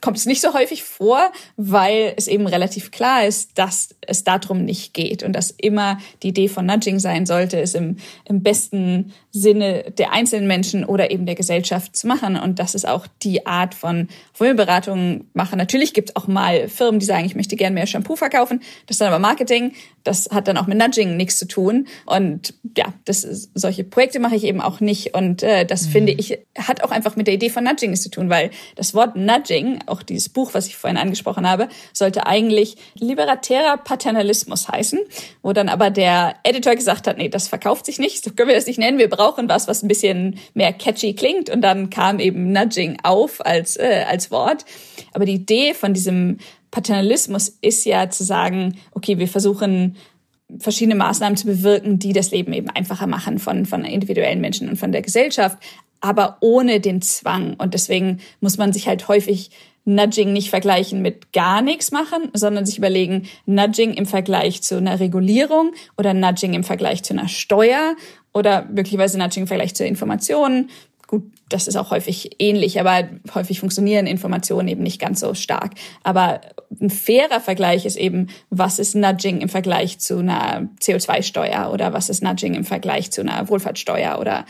[SPEAKER 1] kommt es nicht so häufig vor, weil es eben relativ klar ist, dass es darum nicht geht und dass immer die Idee von Nudging sein sollte, es im, im besten Sinne der einzelnen Menschen oder eben der Gesellschaft zu machen. Und das ist auch die Art von Beratung machen. Natürlich gibt es auch mal Firmen, die sagen, ich möchte gerne mehr Shampoo verkaufen. Das ist dann aber Marketing. Das hat dann auch mit Nudging nichts zu tun. Und ja, das ist, solche Projekte mache ich eben auch nicht. Und äh, das mhm. finde ich, hat auch einfach mit der Idee von Nudging zu tun, weil das Wort Nudging, auch dieses Buch, was ich vorhin angesprochen habe, sollte eigentlich liberatärer Paternalismus heißen, wo dann aber der Editor gesagt hat, nee, das verkauft sich nicht, so können wir das nicht nennen, wir brauchen was, was ein bisschen mehr catchy klingt. Und dann kam eben Nudging auf als, äh, als Wort. Aber die Idee von diesem Paternalismus ist ja zu sagen, okay, wir versuchen verschiedene Maßnahmen zu bewirken, die das Leben eben einfacher machen von, von individuellen Menschen und von der Gesellschaft, aber ohne den Zwang. Und deswegen muss man sich halt häufig Nudging nicht vergleichen mit gar nichts machen, sondern sich überlegen, Nudging im Vergleich zu einer Regulierung oder Nudging im Vergleich zu einer Steuer oder möglicherweise Nudging im Vergleich zu Informationen Gut, das ist auch häufig ähnlich, aber häufig funktionieren Informationen eben nicht ganz so stark. Aber ein fairer Vergleich ist eben, was ist Nudging im Vergleich zu einer CO2-Steuer oder was ist Nudging im Vergleich zu einer Wohlfahrtssteuer oder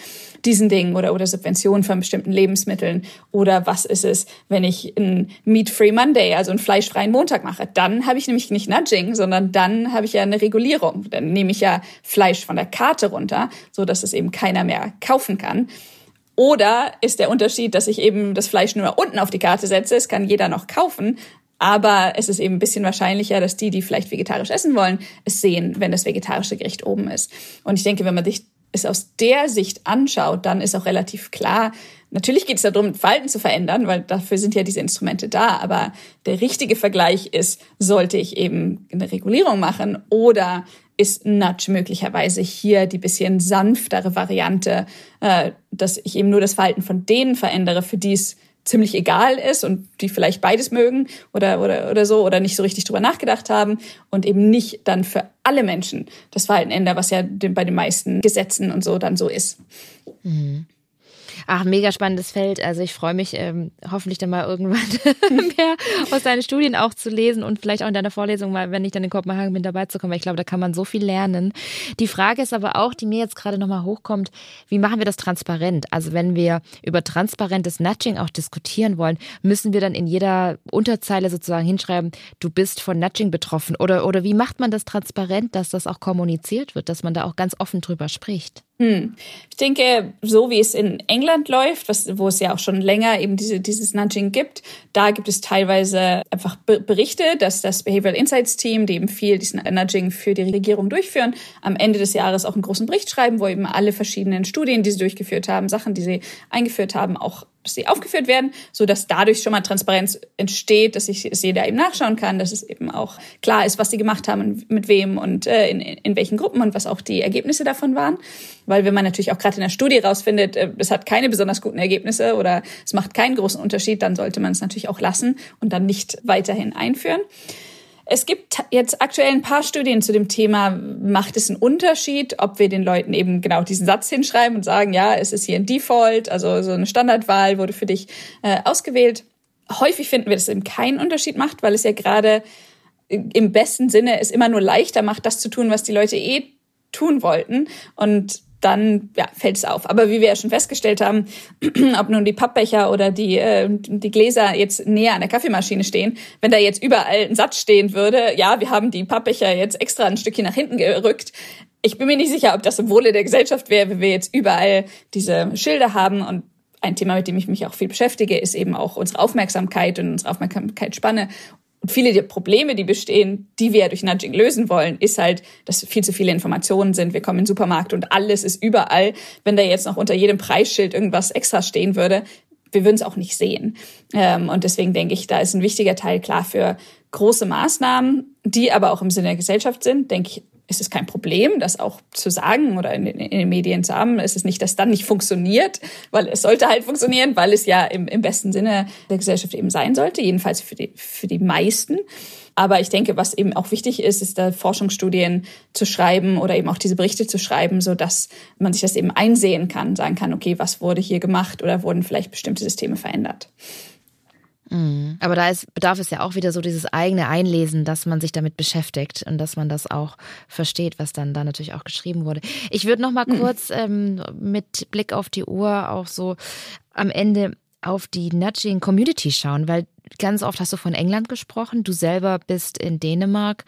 [SPEAKER 1] diesen Dingen oder, oder Subventionen von bestimmten Lebensmitteln oder was ist es, wenn ich ein Meat-Free Monday, also einen fleischfreien Montag mache. Dann habe ich nämlich nicht Nudging, sondern dann habe ich ja eine Regulierung. Dann nehme ich ja Fleisch von der Karte runter, so dass es eben keiner mehr kaufen kann. Oder ist der Unterschied, dass ich eben das Fleisch nur unten auf die Karte setze, es kann jeder noch kaufen, aber es ist eben ein bisschen wahrscheinlicher, dass die, die vielleicht vegetarisch essen wollen, es sehen, wenn das vegetarische Gericht oben ist. Und ich denke, wenn man sich es aus der Sicht anschaut, dann ist auch relativ klar, natürlich geht es darum, Verhalten zu verändern, weil dafür sind ja diese Instrumente da, aber der richtige Vergleich ist, sollte ich eben eine Regulierung machen oder ist Nudge möglicherweise hier die bisschen sanftere Variante, äh, dass ich eben nur das Verhalten von denen verändere, für die es ziemlich egal ist und die vielleicht beides mögen oder, oder, oder so oder nicht so richtig drüber nachgedacht haben und eben nicht dann für alle Menschen das Verhalten ändere, was ja bei den meisten Gesetzen und so dann so ist.
[SPEAKER 3] Mhm. Ach, mega spannendes Feld. Also ich freue mich, ähm, hoffentlich dann mal irgendwann (laughs) mehr aus deinen Studien auch zu lesen und vielleicht auch in deiner Vorlesung mal, wenn ich dann in Kopenhagen bin, dabei zu kommen. Weil ich glaube, da kann man so viel lernen. Die Frage ist aber auch, die mir jetzt gerade nochmal hochkommt, wie machen wir das transparent? Also wenn wir über transparentes Nudging auch diskutieren wollen, müssen wir dann in jeder Unterzeile sozusagen hinschreiben, du bist von Nudging betroffen? Oder, oder wie macht man das transparent, dass das auch kommuniziert wird, dass man da auch ganz offen drüber spricht?
[SPEAKER 1] Hm. Ich denke, so wie es in England läuft, was, wo es ja auch schon länger eben diese, dieses Nudging gibt, da gibt es teilweise einfach Berichte, dass das Behavioral Insights Team, die eben viel diesen Nudging für die Regierung durchführen, am Ende des Jahres auch einen großen Bericht schreiben, wo eben alle verschiedenen Studien, die sie durchgeführt haben, Sachen, die sie eingeführt haben, auch sie aufgeführt werden, so dass dadurch schon mal Transparenz entsteht, dass ich es jeder eben nachschauen kann, dass es eben auch klar ist, was sie gemacht haben und mit wem und äh, in, in welchen Gruppen und was auch die Ergebnisse davon waren. Weil wenn man natürlich auch gerade in der Studie rausfindet, äh, es hat keine besonders guten Ergebnisse oder es macht keinen großen Unterschied, dann sollte man es natürlich auch lassen und dann nicht weiterhin einführen. Es gibt jetzt aktuell ein paar Studien zu dem Thema, macht es einen Unterschied, ob wir den Leuten eben genau diesen Satz hinschreiben und sagen, ja, es ist hier ein Default, also so eine Standardwahl wurde für dich äh, ausgewählt. Häufig finden wir, dass es eben keinen Unterschied macht, weil es ja gerade im besten Sinne es immer nur leichter macht, das zu tun, was die Leute eh tun wollten. Und dann ja, fällt es auf. Aber wie wir ja schon festgestellt haben, (clears throat) ob nun die Pappbecher oder die, äh, die Gläser jetzt näher an der Kaffeemaschine stehen, wenn da jetzt überall ein Satz stehen würde, ja, wir haben die Pappbecher jetzt extra ein Stückchen nach hinten gerückt. Ich bin mir nicht sicher, ob das im Wohle der Gesellschaft wäre, wenn wir jetzt überall diese Schilder haben und ein Thema, mit dem ich mich auch viel beschäftige, ist eben auch unsere Aufmerksamkeit und unsere Aufmerksamkeitsspanne. Und viele der Probleme, die bestehen, die wir durch Nudging lösen wollen, ist halt, dass viel zu viele Informationen sind. Wir kommen in den Supermarkt und alles ist überall. Wenn da jetzt noch unter jedem Preisschild irgendwas extra stehen würde, wir würden es auch nicht sehen. Ähm, und deswegen denke ich, da ist ein wichtiger Teil klar für große Maßnahmen, die aber auch im Sinne der Gesellschaft sind, denke ich, ist es kein Problem, das auch zu sagen oder in, in, den Medien zu haben. Es ist nicht, dass dann nicht funktioniert, weil es sollte halt funktionieren, weil es ja im, im besten Sinne der Gesellschaft eben sein sollte, jedenfalls für die, für die meisten. Aber ich denke, was eben auch wichtig ist, ist da Forschungsstudien zu schreiben oder eben auch diese Berichte zu schreiben, so dass man sich das eben einsehen kann, sagen kann, okay, was wurde hier gemacht oder wurden vielleicht bestimmte Systeme verändert.
[SPEAKER 3] Mhm. Aber da ist, bedarf es ja auch wieder so dieses eigene Einlesen, dass man sich damit beschäftigt und dass man das auch versteht, was dann da natürlich auch geschrieben wurde. Ich würde noch mal mhm. kurz ähm, mit Blick auf die Uhr auch so am Ende auf die Nudging Community schauen, weil ganz oft hast du von England gesprochen, du selber bist in Dänemark.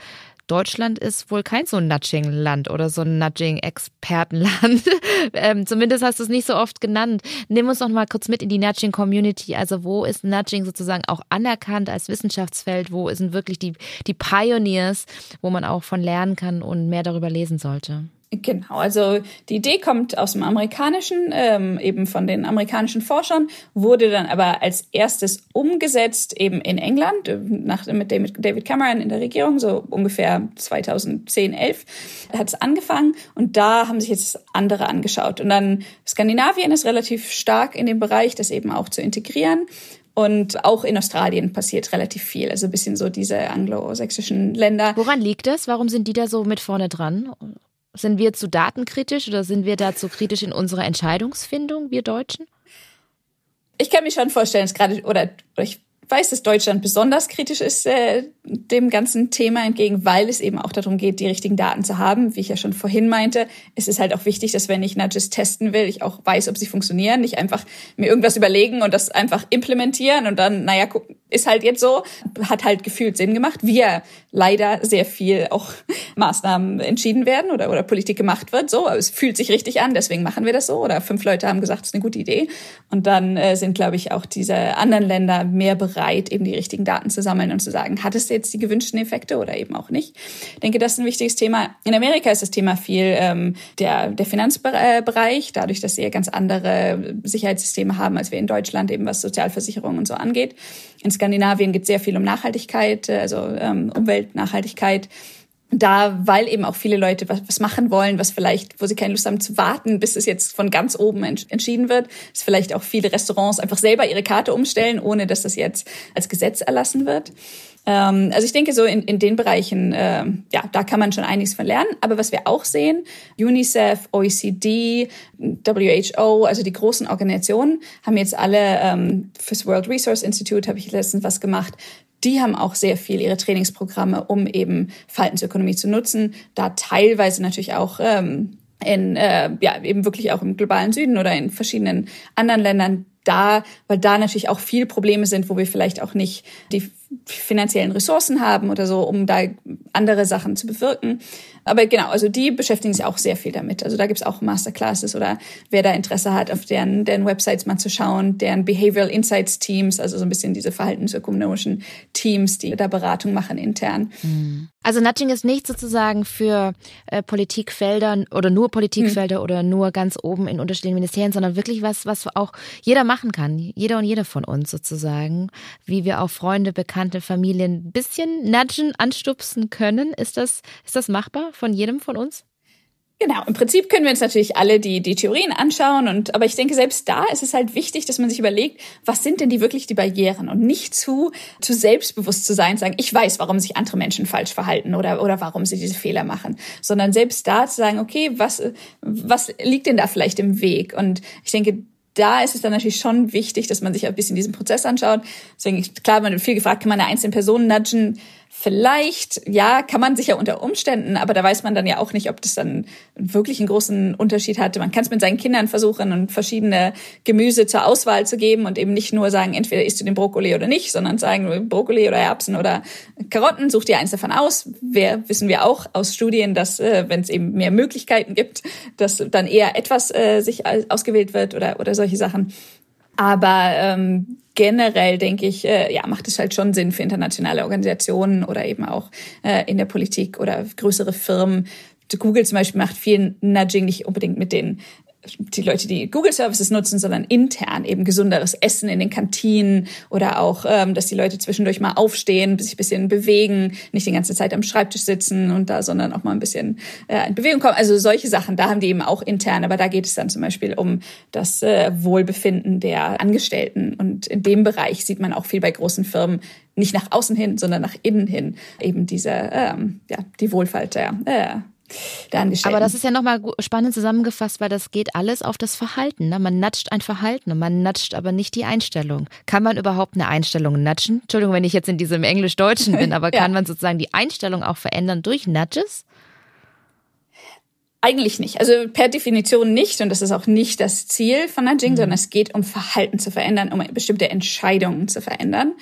[SPEAKER 3] Deutschland ist wohl kein so ein Nudging-Land oder so ein Nudging-Expertenland. (laughs) ähm, zumindest hast du es nicht so oft genannt. Nimm uns noch mal kurz mit in die Nudging-Community. Also wo ist Nudging sozusagen auch anerkannt als Wissenschaftsfeld? Wo sind wirklich die, die Pioneers, wo man auch von lernen kann und mehr darüber lesen sollte?
[SPEAKER 1] Genau, also die Idee kommt aus dem amerikanischen, ähm, eben von den amerikanischen Forschern, wurde dann aber als erstes umgesetzt eben in England, äh, nach, mit David Cameron in der Regierung, so ungefähr 2010, 11 hat es angefangen und da haben sich jetzt andere angeschaut. Und dann Skandinavien ist relativ stark in dem Bereich, das eben auch zu integrieren. Und auch in Australien passiert relativ viel, also ein bisschen so diese anglosächsischen Länder.
[SPEAKER 3] Woran liegt das? Warum sind die da so mit vorne dran? Sind wir zu datenkritisch oder sind wir da zu kritisch in unserer Entscheidungsfindung, wir Deutschen?
[SPEAKER 1] Ich kann mir schon vorstellen, dass gerade, oder, ich weiß, dass Deutschland besonders kritisch ist äh, dem ganzen Thema entgegen, weil es eben auch darum geht, die richtigen Daten zu haben. Wie ich ja schon vorhin meinte, es ist halt auch wichtig, dass wenn ich Nudges testen will, ich auch weiß, ob sie funktionieren, nicht einfach mir irgendwas überlegen und das einfach implementieren und dann, naja, ist halt jetzt so, hat halt gefühlt Sinn gemacht. Wir leider sehr viel auch (laughs) Maßnahmen entschieden werden oder, oder Politik gemacht wird, so, aber es fühlt sich richtig an, deswegen machen wir das so. Oder fünf Leute haben gesagt, es ist eine gute Idee. Und dann äh, sind, glaube ich, auch diese anderen Länder mehr bereit, eben die richtigen Daten zu sammeln und zu sagen, hat es jetzt die gewünschten Effekte oder eben auch nicht. Ich denke, das ist ein wichtiges Thema. In Amerika ist das Thema viel ähm, der, der Finanzbereich, dadurch, dass sie ja ganz andere Sicherheitssysteme haben, als wir in Deutschland, eben was Sozialversicherung und so angeht. In Skandinavien geht sehr viel um Nachhaltigkeit, also ähm, Umweltnachhaltigkeit da, weil eben auch viele Leute was, was machen wollen, was vielleicht, wo sie keine Lust haben zu warten, bis es jetzt von ganz oben ents entschieden wird, dass vielleicht auch viele Restaurants einfach selber ihre Karte umstellen, ohne dass das jetzt als Gesetz erlassen wird. Ähm, also ich denke so in, in den Bereichen, äh, ja, da kann man schon einiges von lernen. Aber was wir auch sehen, UNICEF, OECD, WHO, also die großen Organisationen haben jetzt alle ähm, fürs World Resource Institute habe ich letztens was gemacht, die haben auch sehr viel ihre Trainingsprogramme, um eben Verhaltensökonomie zu nutzen, da teilweise natürlich auch ähm, in äh, ja eben wirklich auch im globalen Süden oder in verschiedenen anderen Ländern da, weil da natürlich auch viel Probleme sind, wo wir vielleicht auch nicht die finanziellen Ressourcen haben oder so, um da andere Sachen zu bewirken. Aber genau, also die beschäftigen sich auch sehr viel damit. Also da gibt's auch Masterclasses oder wer da Interesse hat, auf deren, deren Websites mal zu schauen, deren Behavioral Insights Teams, also so ein bisschen diese verhaltensökonomischen Teams, die da Beratung machen intern.
[SPEAKER 3] Hm. Also Nudging ist nicht sozusagen für äh, Politikfelder oder nur Politikfelder hm. oder nur ganz oben in unterschiedlichen Ministerien, sondern wirklich was, was auch jeder machen kann. Jeder und jede von uns sozusagen. Wie wir auch Freunde, Bekannte, Familien ein bisschen nudgen, anstupsen können. Ist das, ist das machbar? von jedem von uns?
[SPEAKER 1] Genau, im Prinzip können wir uns natürlich alle die, die Theorien anschauen und, aber ich denke, selbst da ist es halt wichtig, dass man sich überlegt, was sind denn die wirklich die Barrieren und nicht zu, zu selbstbewusst zu sein, sagen, ich weiß, warum sich andere Menschen falsch verhalten oder, oder warum sie diese Fehler machen, sondern selbst da zu sagen, okay, was, was liegt denn da vielleicht im Weg? Und ich denke, da ist es dann natürlich schon wichtig, dass man sich ein bisschen diesen Prozess anschaut. Deswegen, klar, man wird viel gefragt, kann man eine einzelne Person nudgen? Vielleicht, ja, kann man sicher unter Umständen, aber da weiß man dann ja auch nicht, ob das dann wirklich einen großen Unterschied hatte. Man kann es mit seinen Kindern versuchen und verschiedene Gemüse zur Auswahl zu geben und eben nicht nur sagen, entweder isst du den Brokkoli oder nicht, sondern sagen, Brokkoli oder Erbsen oder Karotten, such dir eins davon aus. Wer wissen wir auch aus Studien, dass äh, wenn es eben mehr Möglichkeiten gibt, dass dann eher etwas äh, sich ausgewählt wird oder, oder solche Sachen. Aber ähm, generell denke ich, äh, ja, macht es halt schon Sinn für internationale Organisationen oder eben auch äh, in der Politik oder größere Firmen. Google zum Beispiel macht viel Nudging nicht unbedingt mit den die Leute, die Google Services nutzen, sondern intern eben gesunderes Essen in den Kantinen oder auch, ähm, dass die Leute zwischendurch mal aufstehen, sich ein bisschen bewegen, nicht die ganze Zeit am Schreibtisch sitzen und da, sondern auch mal ein bisschen äh, in Bewegung kommen. Also solche Sachen, da haben die eben auch intern, aber da geht es dann zum Beispiel um das äh, Wohlbefinden der Angestellten. Und in dem Bereich sieht man auch viel bei großen Firmen, nicht nach außen hin, sondern nach innen hin, eben diese, ähm, ja, die Wohlfalt der äh.
[SPEAKER 3] Aber das ist ja nochmal spannend zusammengefasst, weil das geht alles auf das Verhalten. Ne? Man natscht ein Verhalten und man natscht aber nicht die Einstellung. Kann man überhaupt eine Einstellung natschen? Entschuldigung, wenn ich jetzt in diesem Englisch-Deutschen bin, aber (laughs) kann ja. man sozusagen die Einstellung auch verändern durch Nudges?
[SPEAKER 1] Eigentlich nicht. Also per Definition nicht. Und das ist auch nicht das Ziel von Nudging, mhm. sondern es geht um Verhalten zu verändern, um bestimmte Entscheidungen zu verändern.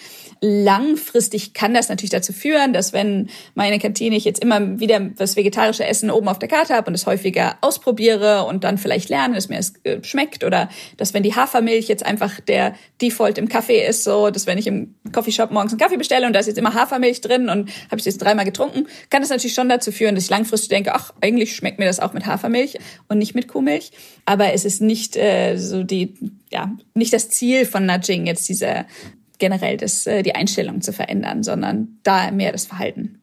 [SPEAKER 1] Langfristig kann das natürlich dazu führen, dass wenn meine Kantine ich jetzt immer wieder das vegetarische Essen oben auf der Karte habe und es häufiger ausprobiere und dann vielleicht lerne, dass mir es äh, schmeckt oder dass wenn die Hafermilch jetzt einfach der Default im Kaffee ist, so dass wenn ich im Coffeeshop morgens einen Kaffee bestelle und da ist jetzt immer Hafermilch drin und habe ich das dreimal getrunken, kann das natürlich schon dazu führen, dass ich langfristig denke, ach, eigentlich schmeckt mir das auch auch mit Hafermilch und nicht mit Kuhmilch. Aber es ist nicht äh, so die, ja, nicht das Ziel von Nudging, jetzt diese generell das, äh, die Einstellung zu verändern, sondern da mehr das Verhalten.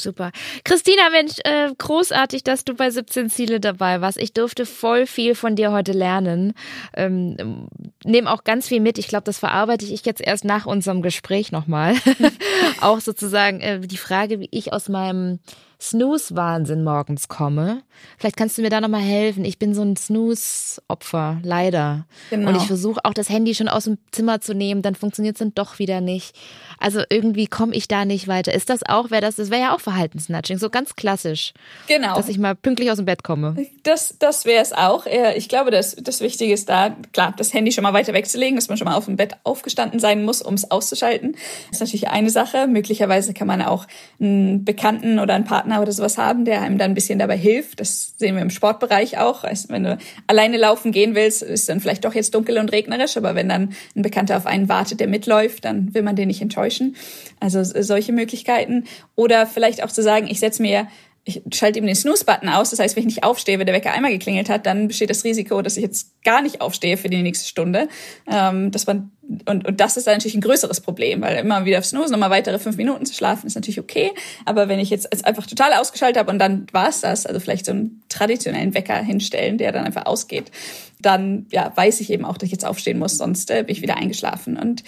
[SPEAKER 3] Super. Christina, Mensch, äh, großartig, dass du bei 17 Ziele dabei warst. Ich durfte voll viel von dir heute lernen. Ähm, Nehme auch ganz viel mit. Ich glaube, das verarbeite ich jetzt erst nach unserem Gespräch nochmal. (laughs) auch sozusagen äh, die Frage, wie ich aus meinem Snooze-Wahnsinn morgens komme. Vielleicht kannst du mir da nochmal helfen. Ich bin so ein Snooze-Opfer, leider. Genau. Und ich versuche auch das Handy schon aus dem Zimmer zu nehmen, dann funktioniert es dann doch wieder nicht. Also irgendwie komme ich da nicht weiter. Ist das auch, wäre das, das wäre ja auch Verhaltensnudging, so ganz klassisch. Genau. Dass ich mal pünktlich aus dem Bett komme.
[SPEAKER 1] Das, das wäre es auch. Ich glaube, das, das Wichtige ist da, klar, das Handy schon mal weiter wegzulegen, dass man schon mal auf dem Bett aufgestanden sein muss, um es auszuschalten. Das ist natürlich eine Sache. Möglicherweise kann man auch einen Bekannten oder einen Partner oder sowas haben, der einem dann ein bisschen dabei hilft. Das sehen wir im Sportbereich auch. Also wenn du alleine laufen gehen willst, ist dann vielleicht doch jetzt dunkel und regnerisch, aber wenn dann ein Bekannter auf einen wartet, der mitläuft, dann will man den nicht enttäuschen täuschen. Also solche Möglichkeiten. Oder vielleicht auch zu sagen, ich setze mir ich schalte eben den Snooze-Button aus. Das heißt, wenn ich nicht aufstehe, wenn der Wecker einmal geklingelt hat, dann besteht das Risiko, dass ich jetzt gar nicht aufstehe für die nächste Stunde. Ähm, dass man, und, und das ist dann natürlich ein größeres Problem, weil immer wieder auf Snooze, nochmal weitere fünf Minuten zu schlafen, ist natürlich okay. Aber wenn ich jetzt einfach total ausgeschaltet habe und dann war es das, also vielleicht so einen traditionellen Wecker hinstellen, der dann einfach ausgeht, dann ja, weiß ich eben auch, dass ich jetzt aufstehen muss, sonst äh, bin ich wieder eingeschlafen. Und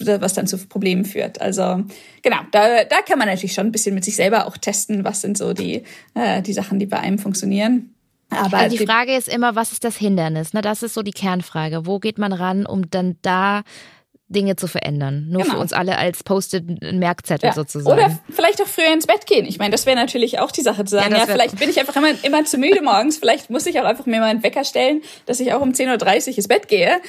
[SPEAKER 1] was dann zu Problemen führt. Also genau, da, da kann man natürlich schon ein bisschen mit sich selber auch testen, was sind so die, äh, die Sachen, die bei einem funktionieren.
[SPEAKER 3] Aber also die Frage ist immer, was ist das Hindernis? Ne, das ist so die Kernfrage. Wo geht man ran, um dann da Dinge zu verändern. Nur genau. für uns alle als Post-it-Merkzettel ja. sozusagen.
[SPEAKER 1] Oder vielleicht auch früher ins Bett gehen. Ich meine, das wäre natürlich auch die Sache zu sagen, ja, ja vielleicht bin ich einfach immer, immer zu müde morgens. Vielleicht muss ich auch einfach mir mal einen Wecker stellen, dass ich auch um 10.30 Uhr ins Bett gehe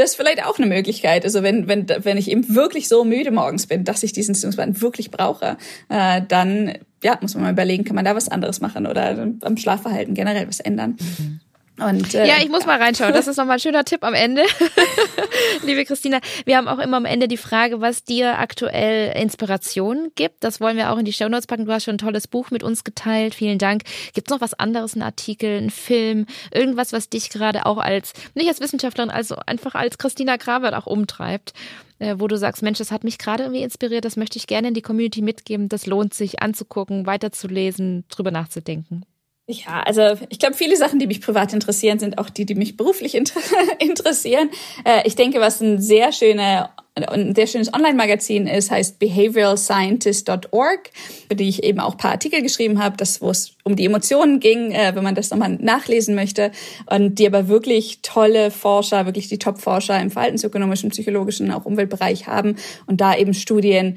[SPEAKER 1] das ist vielleicht auch eine Möglichkeit. Also wenn, wenn, wenn ich eben wirklich so müde morgens bin, dass ich diesen Snooze wirklich brauche, äh, dann ja, muss man mal überlegen, kann man da was anderes machen oder am Schlafverhalten generell was ändern. Mhm.
[SPEAKER 3] Und, äh, ja, ich muss mal reinschauen. Das ist nochmal ein schöner Tipp am Ende. (laughs) Liebe Christina, wir haben auch immer am Ende die Frage, was dir aktuell Inspiration gibt. Das wollen wir auch in die Show Notes packen. Du hast schon ein tolles Buch mit uns geteilt. Vielen Dank. Gibt es noch was anderes, ein Artikel, ein Film, irgendwas, was dich gerade auch als, nicht als Wissenschaftlerin, also einfach als Christina Grabert auch umtreibt? Äh, wo du sagst, Mensch, das hat mich gerade irgendwie inspiriert, das möchte ich gerne in die Community mitgeben, das lohnt sich anzugucken, weiterzulesen, drüber nachzudenken.
[SPEAKER 1] Ja, also ich glaube, viele Sachen, die mich privat interessieren, sind auch die, die mich beruflich inter (laughs) interessieren. Äh, ich denke, was ein sehr schöner ein sehr schönes Online-Magazin ist, heißt behavioralscientist.org, für die ich eben auch paar Artikel geschrieben habe, das, wo es um die Emotionen ging, äh, wenn man das nochmal nachlesen möchte. Und die aber wirklich tolle Forscher, wirklich die Top-Forscher im verhaltensökonomischen, psychologischen, auch Umweltbereich haben und da eben Studien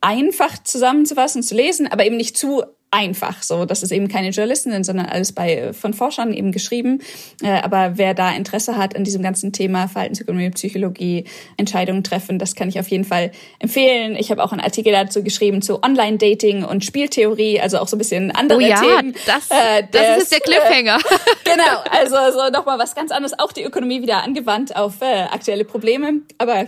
[SPEAKER 1] einfach zusammenzufassen, zu lesen, aber eben nicht zu einfach so. Das ist eben keine Journalistinnen, sondern alles bei von Forschern eben geschrieben. Äh, aber wer da Interesse hat an diesem ganzen Thema Verhaltensökonomie, Psychologie, Entscheidungen treffen, das kann ich auf jeden Fall empfehlen. Ich habe auch einen Artikel dazu geschrieben zu Online-Dating und Spieltheorie, also auch so ein bisschen andere oh ja,
[SPEAKER 3] Themen. Das, äh, das ist der Cliffhanger.
[SPEAKER 1] Äh, (laughs) genau, (laughs) also so nochmal was ganz anderes. Auch die Ökonomie wieder angewandt auf äh, aktuelle Probleme. Aber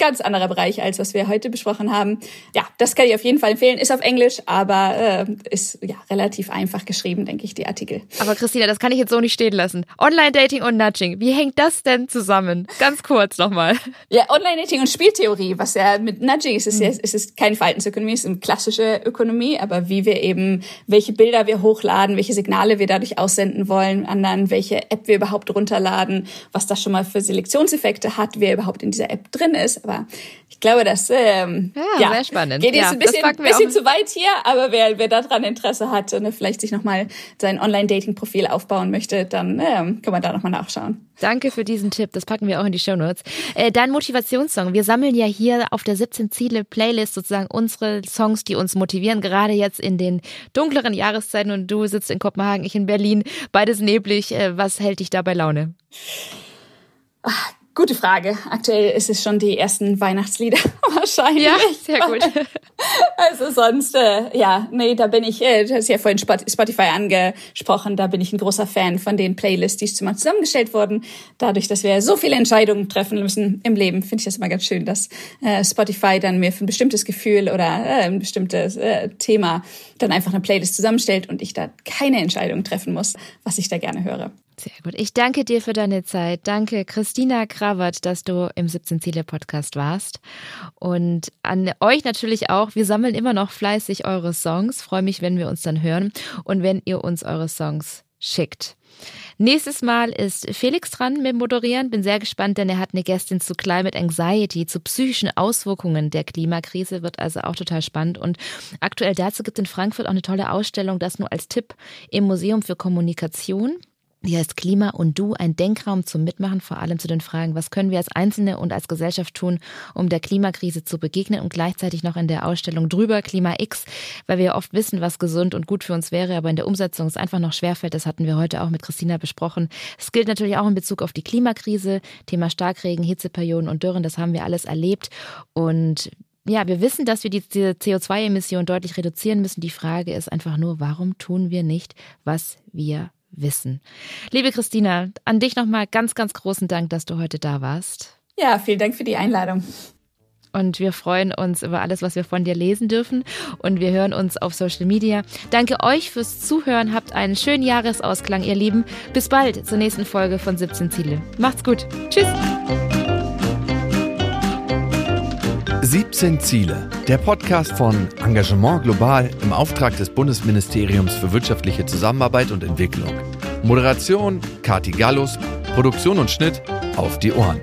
[SPEAKER 1] ganz anderer Bereich, als was wir heute besprochen haben. Ja, das kann ich auf jeden Fall empfehlen. Ist auf Englisch, aber äh, ist ja relativ einfach geschrieben, denke ich, die Artikel.
[SPEAKER 3] Aber Christina, das kann ich jetzt so nicht stehen lassen. Online-Dating und Nudging, wie hängt das denn zusammen? Ganz kurz nochmal.
[SPEAKER 1] Ja, Online-Dating und Spieltheorie, was ja mit Nudging ist, ist, ja, ist es keine Verhaltensökonomie, ist eine klassische Ökonomie, aber wie wir eben, welche Bilder wir hochladen, welche Signale wir dadurch aussenden wollen, anderen, welche App wir überhaupt runterladen, was das schon mal für Selektionseffekte hat, wer überhaupt in dieser App drin ist aber ich glaube, das ähm, ja, ja, sehr spannend. geht jetzt ja, ein bisschen, bisschen zu weit hier, aber wer, wer daran Interesse hat und vielleicht sich nochmal sein Online-Dating-Profil aufbauen möchte, dann ähm, kann man da nochmal nachschauen.
[SPEAKER 3] Danke für diesen Tipp, das packen wir auch in die Show Notes. Äh, dein Motivationssong. Wir sammeln ja hier auf der 17 Ziele Playlist sozusagen unsere Songs, die uns motivieren, gerade jetzt in den dunkleren Jahreszeiten und du sitzt in Kopenhagen, ich in Berlin, beides neblig. Äh, was hält dich da bei Laune?
[SPEAKER 1] Ach, Gute Frage. Aktuell ist es schon die ersten Weihnachtslieder (laughs) wahrscheinlich.
[SPEAKER 3] Ja, sehr gut. (laughs)
[SPEAKER 1] Also sonst, äh, ja, nee, da bin ich, äh, du hast ja vorhin Spotify angesprochen, da bin ich ein großer Fan von den Playlists, die zusammen zusammengestellt wurden. Dadurch, dass wir so viele Entscheidungen treffen müssen im Leben, finde ich das immer ganz schön, dass äh, Spotify dann mir für ein bestimmtes Gefühl oder äh, ein bestimmtes äh, Thema dann einfach eine Playlist zusammenstellt und ich da keine Entscheidung treffen muss, was ich da gerne höre.
[SPEAKER 3] Sehr gut. Ich danke dir für deine Zeit. Danke, Christina Krawert, dass du im 17 Ziele Podcast warst. Und an euch natürlich auch. Wir sammeln immer noch fleißig eure Songs. Freue mich, wenn wir uns dann hören und wenn ihr uns eure Songs schickt. Nächstes Mal ist Felix dran mit Moderieren. Bin sehr gespannt, denn er hat eine Gästin zu Climate Anxiety, zu psychischen Auswirkungen der Klimakrise. Wird also auch total spannend. Und aktuell dazu gibt es in Frankfurt auch eine tolle Ausstellung, das nur als Tipp im Museum für Kommunikation. Die heißt Klima und Du, ein Denkraum zum Mitmachen, vor allem zu den Fragen, was können wir als Einzelne und als Gesellschaft tun, um der Klimakrise zu begegnen und gleichzeitig noch in der Ausstellung drüber Klima X, weil wir oft wissen, was gesund und gut für uns wäre, aber in der Umsetzung es einfach noch schwerfällt. Das hatten wir heute auch mit Christina besprochen. Es gilt natürlich auch in Bezug auf die Klimakrise, Thema Starkregen, Hitzeperioden und Dürren, das haben wir alles erlebt und ja, wir wissen, dass wir die CO2-Emissionen deutlich reduzieren müssen. Die Frage ist einfach nur, warum tun wir nicht, was wir wissen. Liebe Christina, an dich nochmal ganz, ganz großen Dank, dass du heute da warst.
[SPEAKER 1] Ja, vielen Dank für die Einladung.
[SPEAKER 3] Und wir freuen uns über alles, was wir von dir lesen dürfen. Und wir hören uns auf Social Media. Danke euch fürs Zuhören. Habt einen schönen Jahresausklang, ihr Lieben. Bis bald zur nächsten Folge von 17 Ziele. Macht's gut. Tschüss.
[SPEAKER 2] 17 Ziele, der Podcast von Engagement Global im Auftrag des Bundesministeriums für wirtschaftliche Zusammenarbeit und Entwicklung. Moderation Kati Gallus, Produktion und Schnitt auf die Ohren.